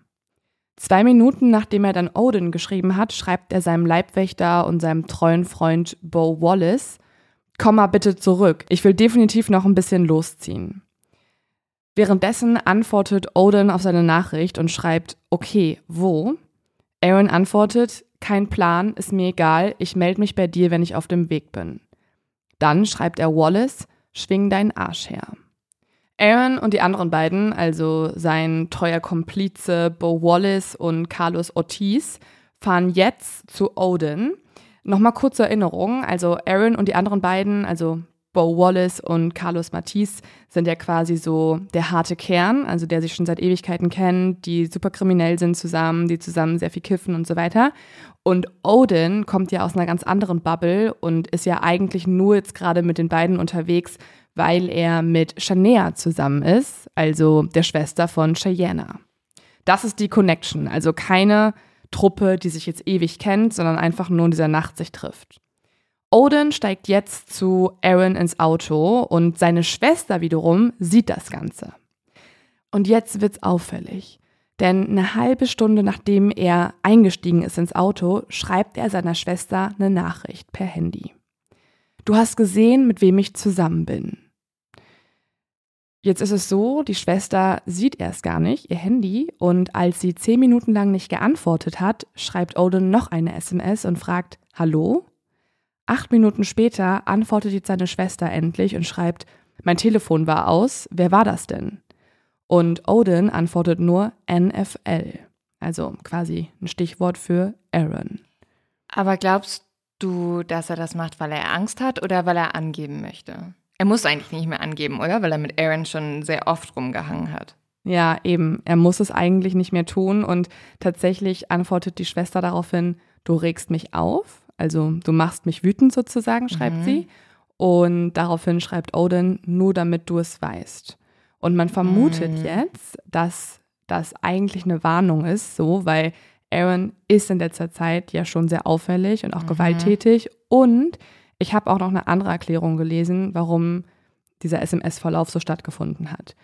Zwei Minuten nachdem er dann Odin geschrieben hat, schreibt er seinem Leibwächter und seinem treuen Freund Bo Wallace, komm mal bitte zurück, ich will definitiv noch ein bisschen losziehen. Währenddessen antwortet Odin auf seine Nachricht und schreibt, okay, wo? Aaron antwortet, kein Plan, ist mir egal, ich melde mich bei dir, wenn ich auf dem Weg bin. Dann schreibt er Wallace, schwing deinen Arsch her. Aaron und die anderen beiden, also sein treuer Komplize Bo Wallace und Carlos Ortiz, fahren jetzt zu Odin. Nochmal kurze Erinnerung, also Aaron und die anderen beiden, also Bo Wallace und Carlos Matisse sind ja quasi so der harte Kern, also der sich schon seit Ewigkeiten kennt, die super kriminell sind zusammen, die zusammen sehr viel kiffen und so weiter. Und Odin kommt ja aus einer ganz anderen Bubble und ist ja eigentlich nur jetzt gerade mit den beiden unterwegs, weil er mit Shania zusammen ist, also der Schwester von Cheyenne. Das ist die Connection, also keine Truppe, die sich jetzt ewig kennt, sondern einfach nur in dieser Nacht sich trifft. Odin steigt jetzt zu Aaron ins Auto und seine Schwester wiederum sieht das Ganze. Und jetzt wird's auffällig. Denn eine halbe Stunde nachdem er eingestiegen ist ins Auto, schreibt er seiner Schwester eine Nachricht per Handy. Du hast gesehen, mit wem ich zusammen bin. Jetzt ist es so, die Schwester sieht erst gar nicht ihr Handy und als sie zehn Minuten lang nicht geantwortet hat, schreibt Odin noch eine SMS und fragt Hallo? Acht Minuten später antwortet jetzt seine Schwester endlich und schreibt Mein Telefon war aus, wer war das denn? Und Odin antwortet nur NFL, also quasi ein Stichwort für Aaron. Aber glaubst du, dass er das macht, weil er Angst hat oder weil er angeben möchte? Er muss eigentlich nicht mehr angeben, oder? Weil er mit Aaron schon sehr oft rumgehangen hat. Ja, eben. Er muss es eigentlich nicht mehr tun. Und tatsächlich antwortet die Schwester daraufhin, du regst mich auf. Also du machst mich wütend sozusagen, schreibt mhm. sie. Und daraufhin schreibt Odin, nur damit du es weißt. Und man vermutet mhm. jetzt, dass das eigentlich eine Warnung ist, so, weil Aaron ist in letzter Zeit ja schon sehr auffällig und auch mhm. gewalttätig. Und ich habe auch noch eine andere Erklärung gelesen, warum dieser SMS-Verlauf so stattgefunden hat.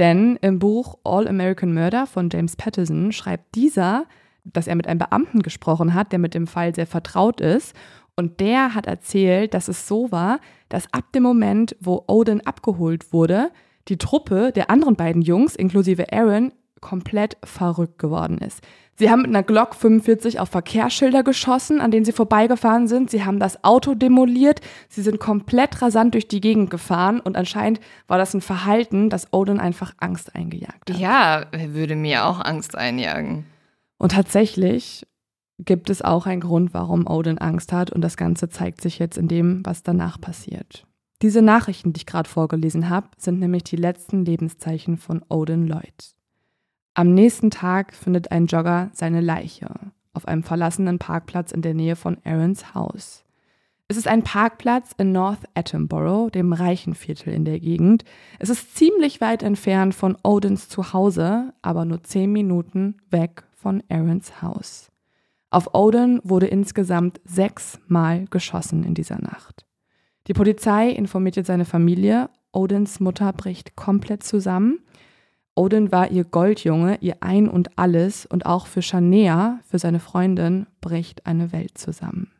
Denn im Buch All American Murder von James Patterson schreibt dieser, dass er mit einem Beamten gesprochen hat, der mit dem Fall sehr vertraut ist. Und der hat erzählt, dass es so war, dass ab dem Moment, wo Odin abgeholt wurde, die Truppe der anderen beiden Jungs, inklusive Aaron, komplett verrückt geworden ist. Sie haben mit einer Glock 45 auf Verkehrsschilder geschossen, an denen sie vorbeigefahren sind. Sie haben das Auto demoliert. Sie sind komplett rasant durch die Gegend gefahren und anscheinend war das ein Verhalten, das Odin einfach Angst eingejagt hat. Ja, würde mir auch Angst einjagen. Und tatsächlich gibt es auch einen Grund, warum Odin Angst hat und das Ganze zeigt sich jetzt in dem, was danach passiert. Diese Nachrichten, die ich gerade vorgelesen habe, sind nämlich die letzten Lebenszeichen von Odin Lloyd. Am nächsten Tag findet ein Jogger seine Leiche auf einem verlassenen Parkplatz in der Nähe von Aarons Haus. Es ist ein Parkplatz in North Attenborough, dem reichen Viertel in der Gegend. Es ist ziemlich weit entfernt von Odins Zuhause, aber nur zehn Minuten weg von Aarons Haus. Auf Odin wurde insgesamt sechsmal geschossen in dieser Nacht. Die Polizei informiert jetzt seine Familie. Odins Mutter bricht komplett zusammen. Odin war ihr Goldjunge, ihr Ein und Alles und auch für Shania, für seine Freundin, bricht eine Welt zusammen.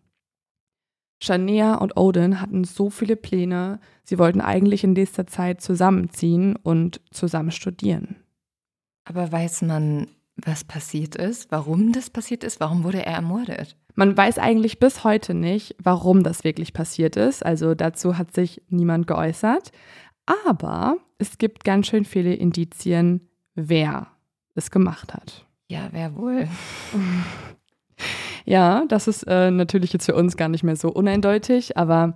Shania und Odin hatten so viele Pläne, sie wollten eigentlich in nächster Zeit zusammenziehen und zusammen studieren. Aber weiß man, was passiert ist? Warum das passiert ist? Warum wurde er ermordet? Man weiß eigentlich bis heute nicht, warum das wirklich passiert ist. Also dazu hat sich niemand geäußert. Aber es gibt ganz schön viele Indizien, wer es gemacht hat. Ja, wer wohl? Ja, das ist äh, natürlich jetzt für uns gar nicht mehr so uneindeutig, aber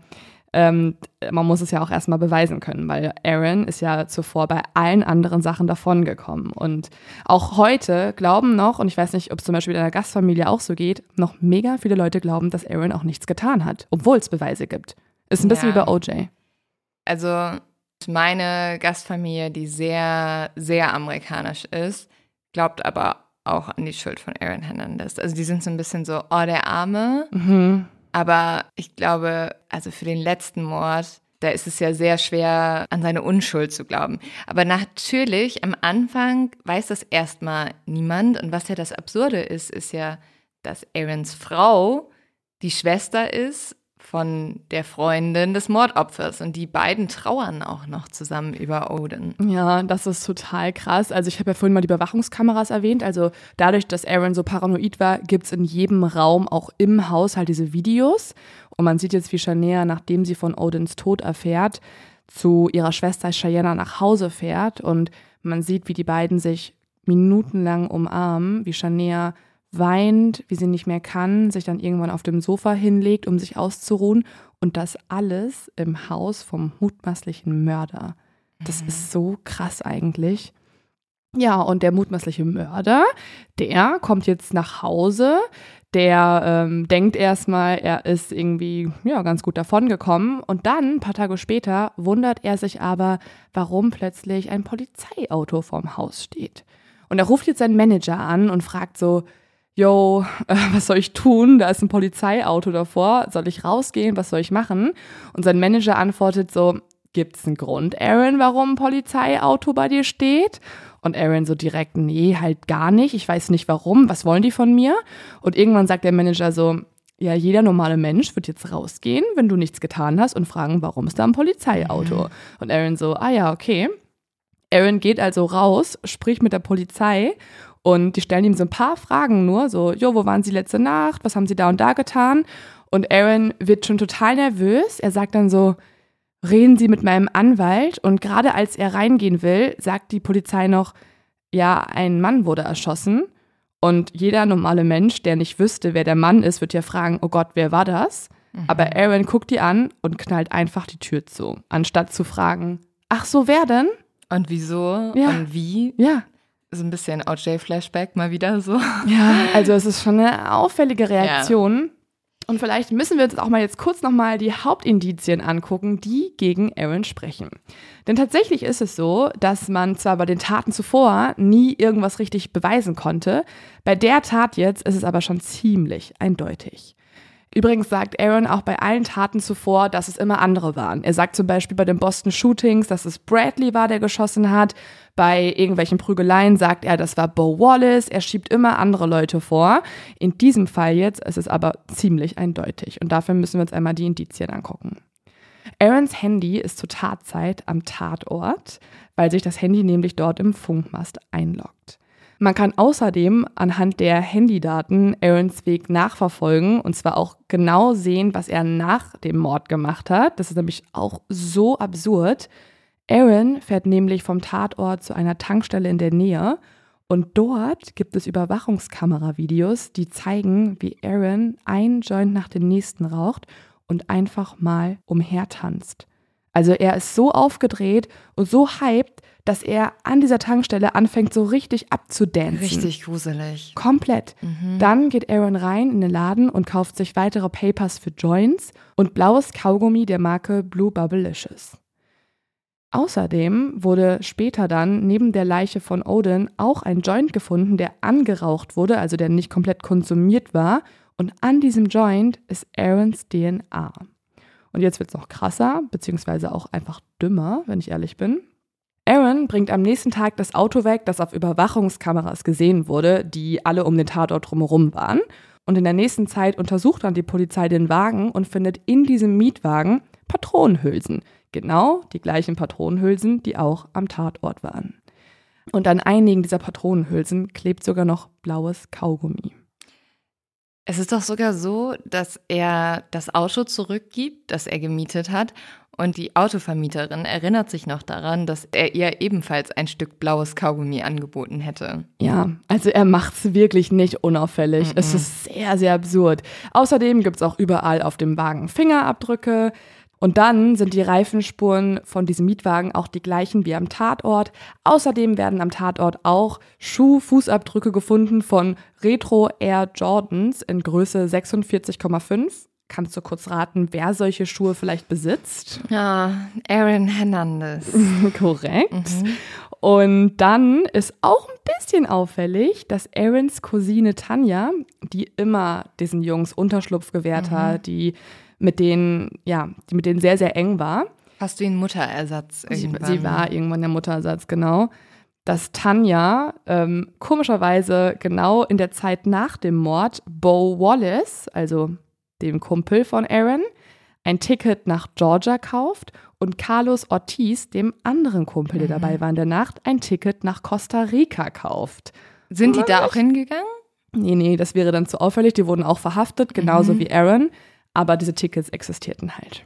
ähm, man muss es ja auch erstmal beweisen können, weil Aaron ist ja zuvor bei allen anderen Sachen davongekommen. Und auch heute glauben noch, und ich weiß nicht, ob es zum Beispiel in einer Gastfamilie auch so geht, noch mega viele Leute glauben, dass Aaron auch nichts getan hat, obwohl es Beweise gibt. Ist ein bisschen ja. wie bei OJ. Also meine Gastfamilie, die sehr, sehr amerikanisch ist, glaubt aber auch an die Schuld von Aaron Hernandez. Also die sind so ein bisschen so, oh, der Arme. Mhm. Aber ich glaube, also für den letzten Mord, da ist es ja sehr schwer, an seine Unschuld zu glauben. Aber natürlich, am Anfang weiß das erstmal niemand. Und was ja das Absurde ist, ist ja, dass Aarons Frau die Schwester ist von der Freundin des Mordopfers. Und die beiden trauern auch noch zusammen über Odin. Ja, das ist total krass. Also ich habe ja vorhin mal die Überwachungskameras erwähnt. Also dadurch, dass Aaron so paranoid war, gibt es in jedem Raum, auch im Haus, halt diese Videos. Und man sieht jetzt, wie Shania, nachdem sie von Odins Tod erfährt, zu ihrer Schwester Cheyenne nach Hause fährt. Und man sieht, wie die beiden sich minutenlang umarmen, wie Shania weint, wie sie nicht mehr kann, sich dann irgendwann auf dem Sofa hinlegt, um sich auszuruhen. Und das alles im Haus vom mutmaßlichen Mörder. Das mhm. ist so krass eigentlich. Ja, und der mutmaßliche Mörder, der kommt jetzt nach Hause. Der ähm, denkt erstmal, er ist irgendwie ja, ganz gut davongekommen. Und dann, ein paar Tage später, wundert er sich aber, warum plötzlich ein Polizeiauto vorm Haus steht. Und er ruft jetzt seinen Manager an und fragt so, yo, äh, was soll ich tun? Da ist ein Polizeiauto davor. Soll ich rausgehen? Was soll ich machen? Und sein Manager antwortet so, gibt's einen Grund, Aaron, warum ein Polizeiauto bei dir steht? Und Aaron so direkt, nee, halt gar nicht. Ich weiß nicht warum. Was wollen die von mir? Und irgendwann sagt der Manager so, ja, jeder normale Mensch wird jetzt rausgehen, wenn du nichts getan hast und fragen, warum ist da ein Polizeiauto? Mhm. Und Aaron so, ah ja, okay. Aaron geht also raus, spricht mit der Polizei und die stellen ihm so ein paar Fragen nur, so, jo, wo waren Sie letzte Nacht? Was haben Sie da und da getan? Und Aaron wird schon total nervös. Er sagt dann so, reden Sie mit meinem Anwalt. Und gerade als er reingehen will, sagt die Polizei noch, ja, ein Mann wurde erschossen. Und jeder normale Mensch, der nicht wüsste, wer der Mann ist, wird ja fragen, oh Gott, wer war das? Mhm. Aber Aaron guckt die an und knallt einfach die Tür zu, anstatt zu fragen, ach so, wer denn? Und wieso? Ja. Und wie? Ja. So ein bisschen OJ-Flashback mal wieder so. Ja, also es ist schon eine auffällige Reaktion. Ja. Und vielleicht müssen wir uns auch mal jetzt kurz nochmal die Hauptindizien angucken, die gegen Aaron sprechen. Denn tatsächlich ist es so, dass man zwar bei den Taten zuvor nie irgendwas richtig beweisen konnte, bei der Tat jetzt ist es aber schon ziemlich eindeutig. Übrigens sagt Aaron auch bei allen Taten zuvor, dass es immer andere waren. Er sagt zum Beispiel bei den Boston Shootings, dass es Bradley war, der geschossen hat. Bei irgendwelchen Prügeleien sagt er, das war Bo Wallace. Er schiebt immer andere Leute vor. In diesem Fall jetzt ist es aber ziemlich eindeutig. Und dafür müssen wir uns einmal die Indizien angucken. Aarons Handy ist zur Tatzeit am Tatort, weil sich das Handy nämlich dort im Funkmast einloggt. Man kann außerdem anhand der Handydaten Aarons Weg nachverfolgen und zwar auch genau sehen, was er nach dem Mord gemacht hat. Das ist nämlich auch so absurd. Aaron fährt nämlich vom Tatort zu einer Tankstelle in der Nähe und dort gibt es Überwachungskameravideos, die zeigen, wie Aaron ein Joint nach dem nächsten raucht und einfach mal umhertanzt. Also er ist so aufgedreht und so hyped, dass er an dieser Tankstelle anfängt, so richtig abzudancen. Richtig gruselig. Komplett. Mhm. Dann geht Aaron rein in den Laden und kauft sich weitere Papers für Joints und blaues Kaugummi der Marke Blue Bubblicious. Außerdem wurde später dann neben der Leiche von Odin auch ein Joint gefunden, der angeraucht wurde, also der nicht komplett konsumiert war. Und an diesem Joint ist Aarons DNA. Und jetzt wird es noch krasser, beziehungsweise auch einfach dümmer, wenn ich ehrlich bin. Aaron bringt am nächsten Tag das Auto weg, das auf Überwachungskameras gesehen wurde, die alle um den Tatort drumherum waren. Und in der nächsten Zeit untersucht dann die Polizei den Wagen und findet in diesem Mietwagen Patronenhülsen. Genau die gleichen Patronenhülsen, die auch am Tatort waren. Und an einigen dieser Patronenhülsen klebt sogar noch blaues Kaugummi. Es ist doch sogar so, dass er das Auto zurückgibt, das er gemietet hat und die Autovermieterin erinnert sich noch daran, dass er ihr ebenfalls ein Stück blaues Kaugummi angeboten hätte. Ja, also er macht es wirklich nicht unauffällig. Mm -mm. Es ist sehr, sehr absurd. Außerdem gibt es auch überall auf dem Wagen Fingerabdrücke. Und dann sind die Reifenspuren von diesem Mietwagen auch die gleichen wie am Tatort. Außerdem werden am Tatort auch Schuh-Fußabdrücke gefunden von Retro Air Jordans in Größe 46,5 Kannst du kurz raten, wer solche Schuhe vielleicht besitzt? Ja, Aaron Hernandez. Korrekt. Mhm. Und dann ist auch ein bisschen auffällig, dass Aarons Cousine Tanja, die immer diesen Jungs Unterschlupf gewährt mhm. hat, die mit denen, ja, die mit denen sehr, sehr eng war. Hast du ihn Mutterersatz irgendwann? Sie, sie war irgendwann der Mutterersatz, genau dass Tanja ähm, komischerweise genau in der Zeit nach dem Mord Bo Wallace, also dem Kumpel von Aaron, ein Ticket nach Georgia kauft und Carlos Ortiz, dem anderen Kumpel, der mhm. dabei war in der Nacht, ein Ticket nach Costa Rica kauft. Sind die da auch hingegangen? Nee, nee, das wäre dann zu auffällig. Die wurden auch verhaftet, genauso mhm. wie Aaron, aber diese Tickets existierten halt.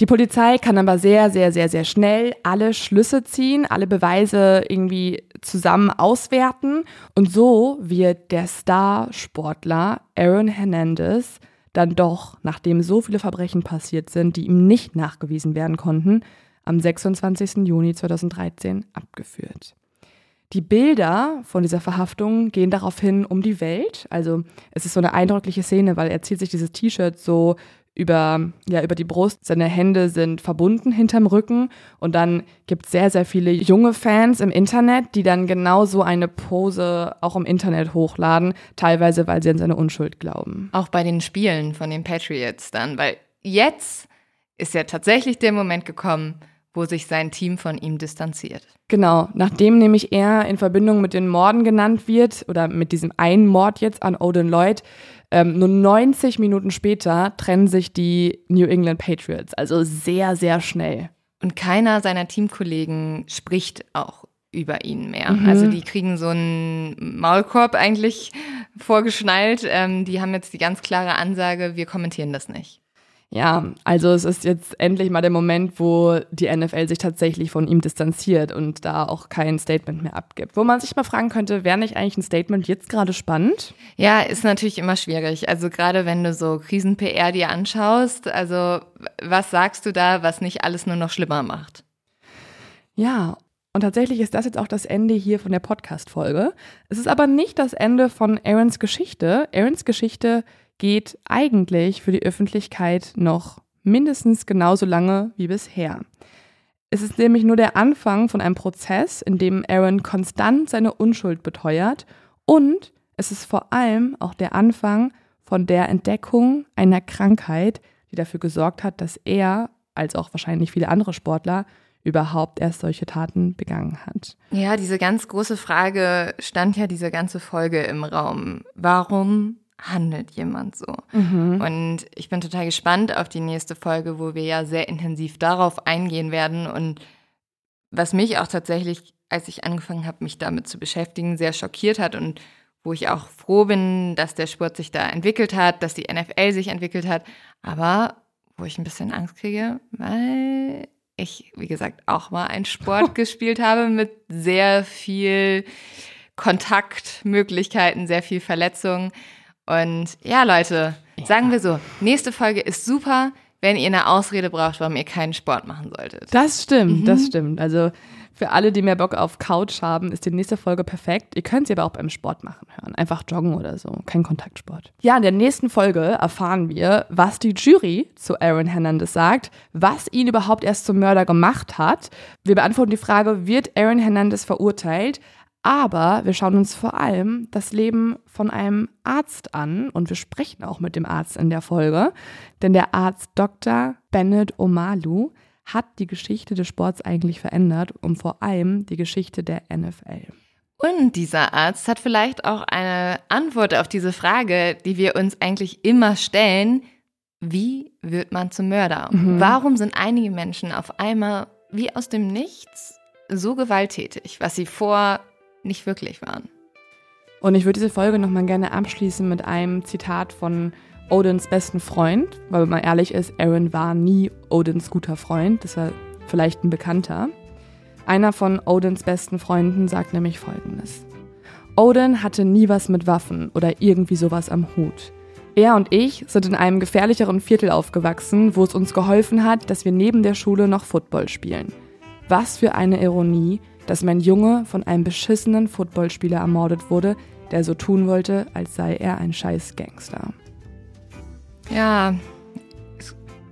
Die Polizei kann aber sehr, sehr, sehr, sehr schnell alle Schlüsse ziehen, alle Beweise irgendwie zusammen auswerten. Und so wird der Star-Sportler Aaron Hernandez dann doch, nachdem so viele Verbrechen passiert sind, die ihm nicht nachgewiesen werden konnten, am 26. Juni 2013 abgeführt. Die Bilder von dieser Verhaftung gehen daraufhin um die Welt. Also es ist so eine eindrückliche Szene, weil er zieht sich dieses T-Shirt so über, ja, über die Brust. Seine Hände sind verbunden hinterm Rücken. Und dann gibt es sehr, sehr viele junge Fans im Internet, die dann genau so eine Pose auch im Internet hochladen, teilweise weil sie an seine Unschuld glauben. Auch bei den Spielen von den Patriots dann, weil jetzt ist ja tatsächlich der Moment gekommen, wo sich sein Team von ihm distanziert. Genau, nachdem nämlich er in Verbindung mit den Morden genannt wird oder mit diesem einen Mord jetzt an Odin Lloyd, ähm, nur 90 Minuten später trennen sich die New England Patriots, also sehr, sehr schnell. Und keiner seiner Teamkollegen spricht auch über ihn mehr. Mhm. Also die kriegen so einen Maulkorb eigentlich vorgeschnallt. Ähm, die haben jetzt die ganz klare Ansage, wir kommentieren das nicht. Ja, also es ist jetzt endlich mal der Moment, wo die NFL sich tatsächlich von ihm distanziert und da auch kein Statement mehr abgibt. Wo man sich mal fragen könnte, wäre nicht eigentlich ein Statement jetzt gerade spannend? Ja, ist natürlich immer schwierig. Also gerade wenn du so Krisen-PR dir anschaust, also was sagst du da, was nicht alles nur noch schlimmer macht? Ja, und tatsächlich ist das jetzt auch das Ende hier von der Podcast-Folge. Es ist aber nicht das Ende von Aarons Geschichte. Aarons Geschichte geht eigentlich für die Öffentlichkeit noch mindestens genauso lange wie bisher. Es ist nämlich nur der Anfang von einem Prozess, in dem Aaron konstant seine Unschuld beteuert und es ist vor allem auch der Anfang von der Entdeckung einer Krankheit, die dafür gesorgt hat, dass er, als auch wahrscheinlich viele andere Sportler, überhaupt erst solche Taten begangen hat. Ja, diese ganz große Frage stand ja diese ganze Folge im Raum. Warum handelt jemand so? Mhm. Und ich bin total gespannt auf die nächste Folge, wo wir ja sehr intensiv darauf eingehen werden und was mich auch tatsächlich, als ich angefangen habe, mich damit zu beschäftigen, sehr schockiert hat und wo ich auch froh bin, dass der Sport sich da entwickelt hat, dass die NFL sich entwickelt hat, aber wo ich ein bisschen Angst kriege, weil ich, wie gesagt, auch mal einen Sport gespielt habe mit sehr viel Kontaktmöglichkeiten, sehr viel Verletzungen. Und ja, Leute, ja. sagen wir so, nächste Folge ist super, wenn ihr eine Ausrede braucht, warum ihr keinen Sport machen solltet. Das stimmt, mhm. das stimmt. Also für alle, die mehr Bock auf Couch haben, ist die nächste Folge perfekt. Ihr könnt sie aber auch beim Sport machen hören. Einfach joggen oder so. Kein Kontaktsport. Ja, in der nächsten Folge erfahren wir, was die Jury zu Aaron Hernandez sagt, was ihn überhaupt erst zum Mörder gemacht hat. Wir beantworten die Frage, wird Aaron Hernandez verurteilt? Aber wir schauen uns vor allem das Leben von einem Arzt an und wir sprechen auch mit dem Arzt in der Folge, denn der Arzt Dr. Bennett Omalu hat die Geschichte des Sports eigentlich verändert und vor allem die Geschichte der NFL. Und dieser Arzt hat vielleicht auch eine Antwort auf diese Frage, die wir uns eigentlich immer stellen. Wie wird man zum Mörder? Mhm. Warum sind einige Menschen auf einmal wie aus dem Nichts so gewalttätig, was sie vor nicht wirklich waren. Und ich würde diese Folge nochmal gerne abschließen mit einem Zitat von Odins besten Freund, weil wenn man ehrlich ist, Aaron war nie Odins guter Freund, das war vielleicht ein Bekannter. Einer von Odins besten Freunden sagt nämlich folgendes. Odin hatte nie was mit Waffen oder irgendwie sowas am Hut. Er und ich sind in einem gefährlicheren Viertel aufgewachsen, wo es uns geholfen hat, dass wir neben der Schule noch Football spielen. Was für eine Ironie, dass mein Junge von einem beschissenen Footballspieler ermordet wurde, der so tun wollte, als sei er ein scheiß Gangster. Ja,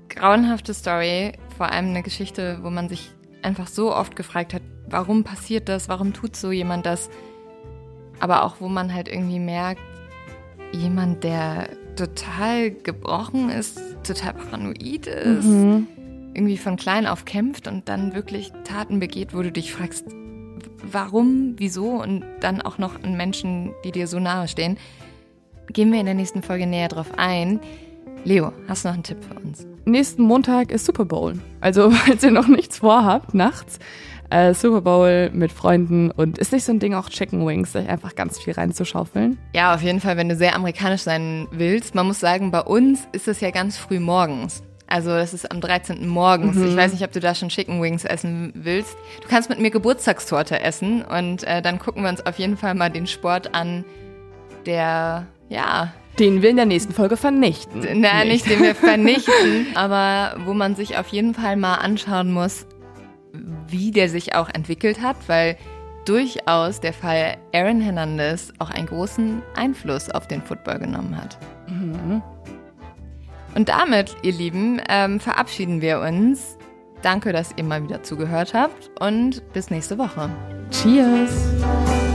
grauenhafte Story, vor allem eine Geschichte, wo man sich einfach so oft gefragt hat, warum passiert das, warum tut so jemand das, aber auch wo man halt irgendwie merkt, jemand, der total gebrochen ist, total paranoid ist, mhm. irgendwie von klein auf kämpft und dann wirklich Taten begeht, wo du dich fragst, warum, wieso und dann auch noch an Menschen, die dir so nahe stehen. Gehen wir in der nächsten Folge näher drauf ein. Leo, hast du noch einen Tipp für uns? Nächsten Montag ist Super Bowl. Also, falls ihr noch nichts vorhabt, nachts, äh, Super Bowl mit Freunden und ist nicht so ein Ding auch Chicken Wings, sich einfach ganz viel reinzuschaufeln? Ja, auf jeden Fall, wenn du sehr amerikanisch sein willst. Man muss sagen, bei uns ist es ja ganz früh morgens. Also das ist am 13. morgens. Mhm. Ich weiß nicht, ob du da schon Chicken Wings essen willst. Du kannst mit mir Geburtstagstorte essen und äh, dann gucken wir uns auf jeden Fall mal den Sport an, der, ja... Den wir in der nächsten Folge vernichten. Na, nicht, nicht den wir vernichten, aber wo man sich auf jeden Fall mal anschauen muss, wie der sich auch entwickelt hat, weil durchaus der Fall Aaron Hernandez auch einen großen Einfluss auf den Football genommen hat. Mhm. Und damit, ihr Lieben, ähm, verabschieden wir uns. Danke, dass ihr mal wieder zugehört habt und bis nächste Woche. Cheers!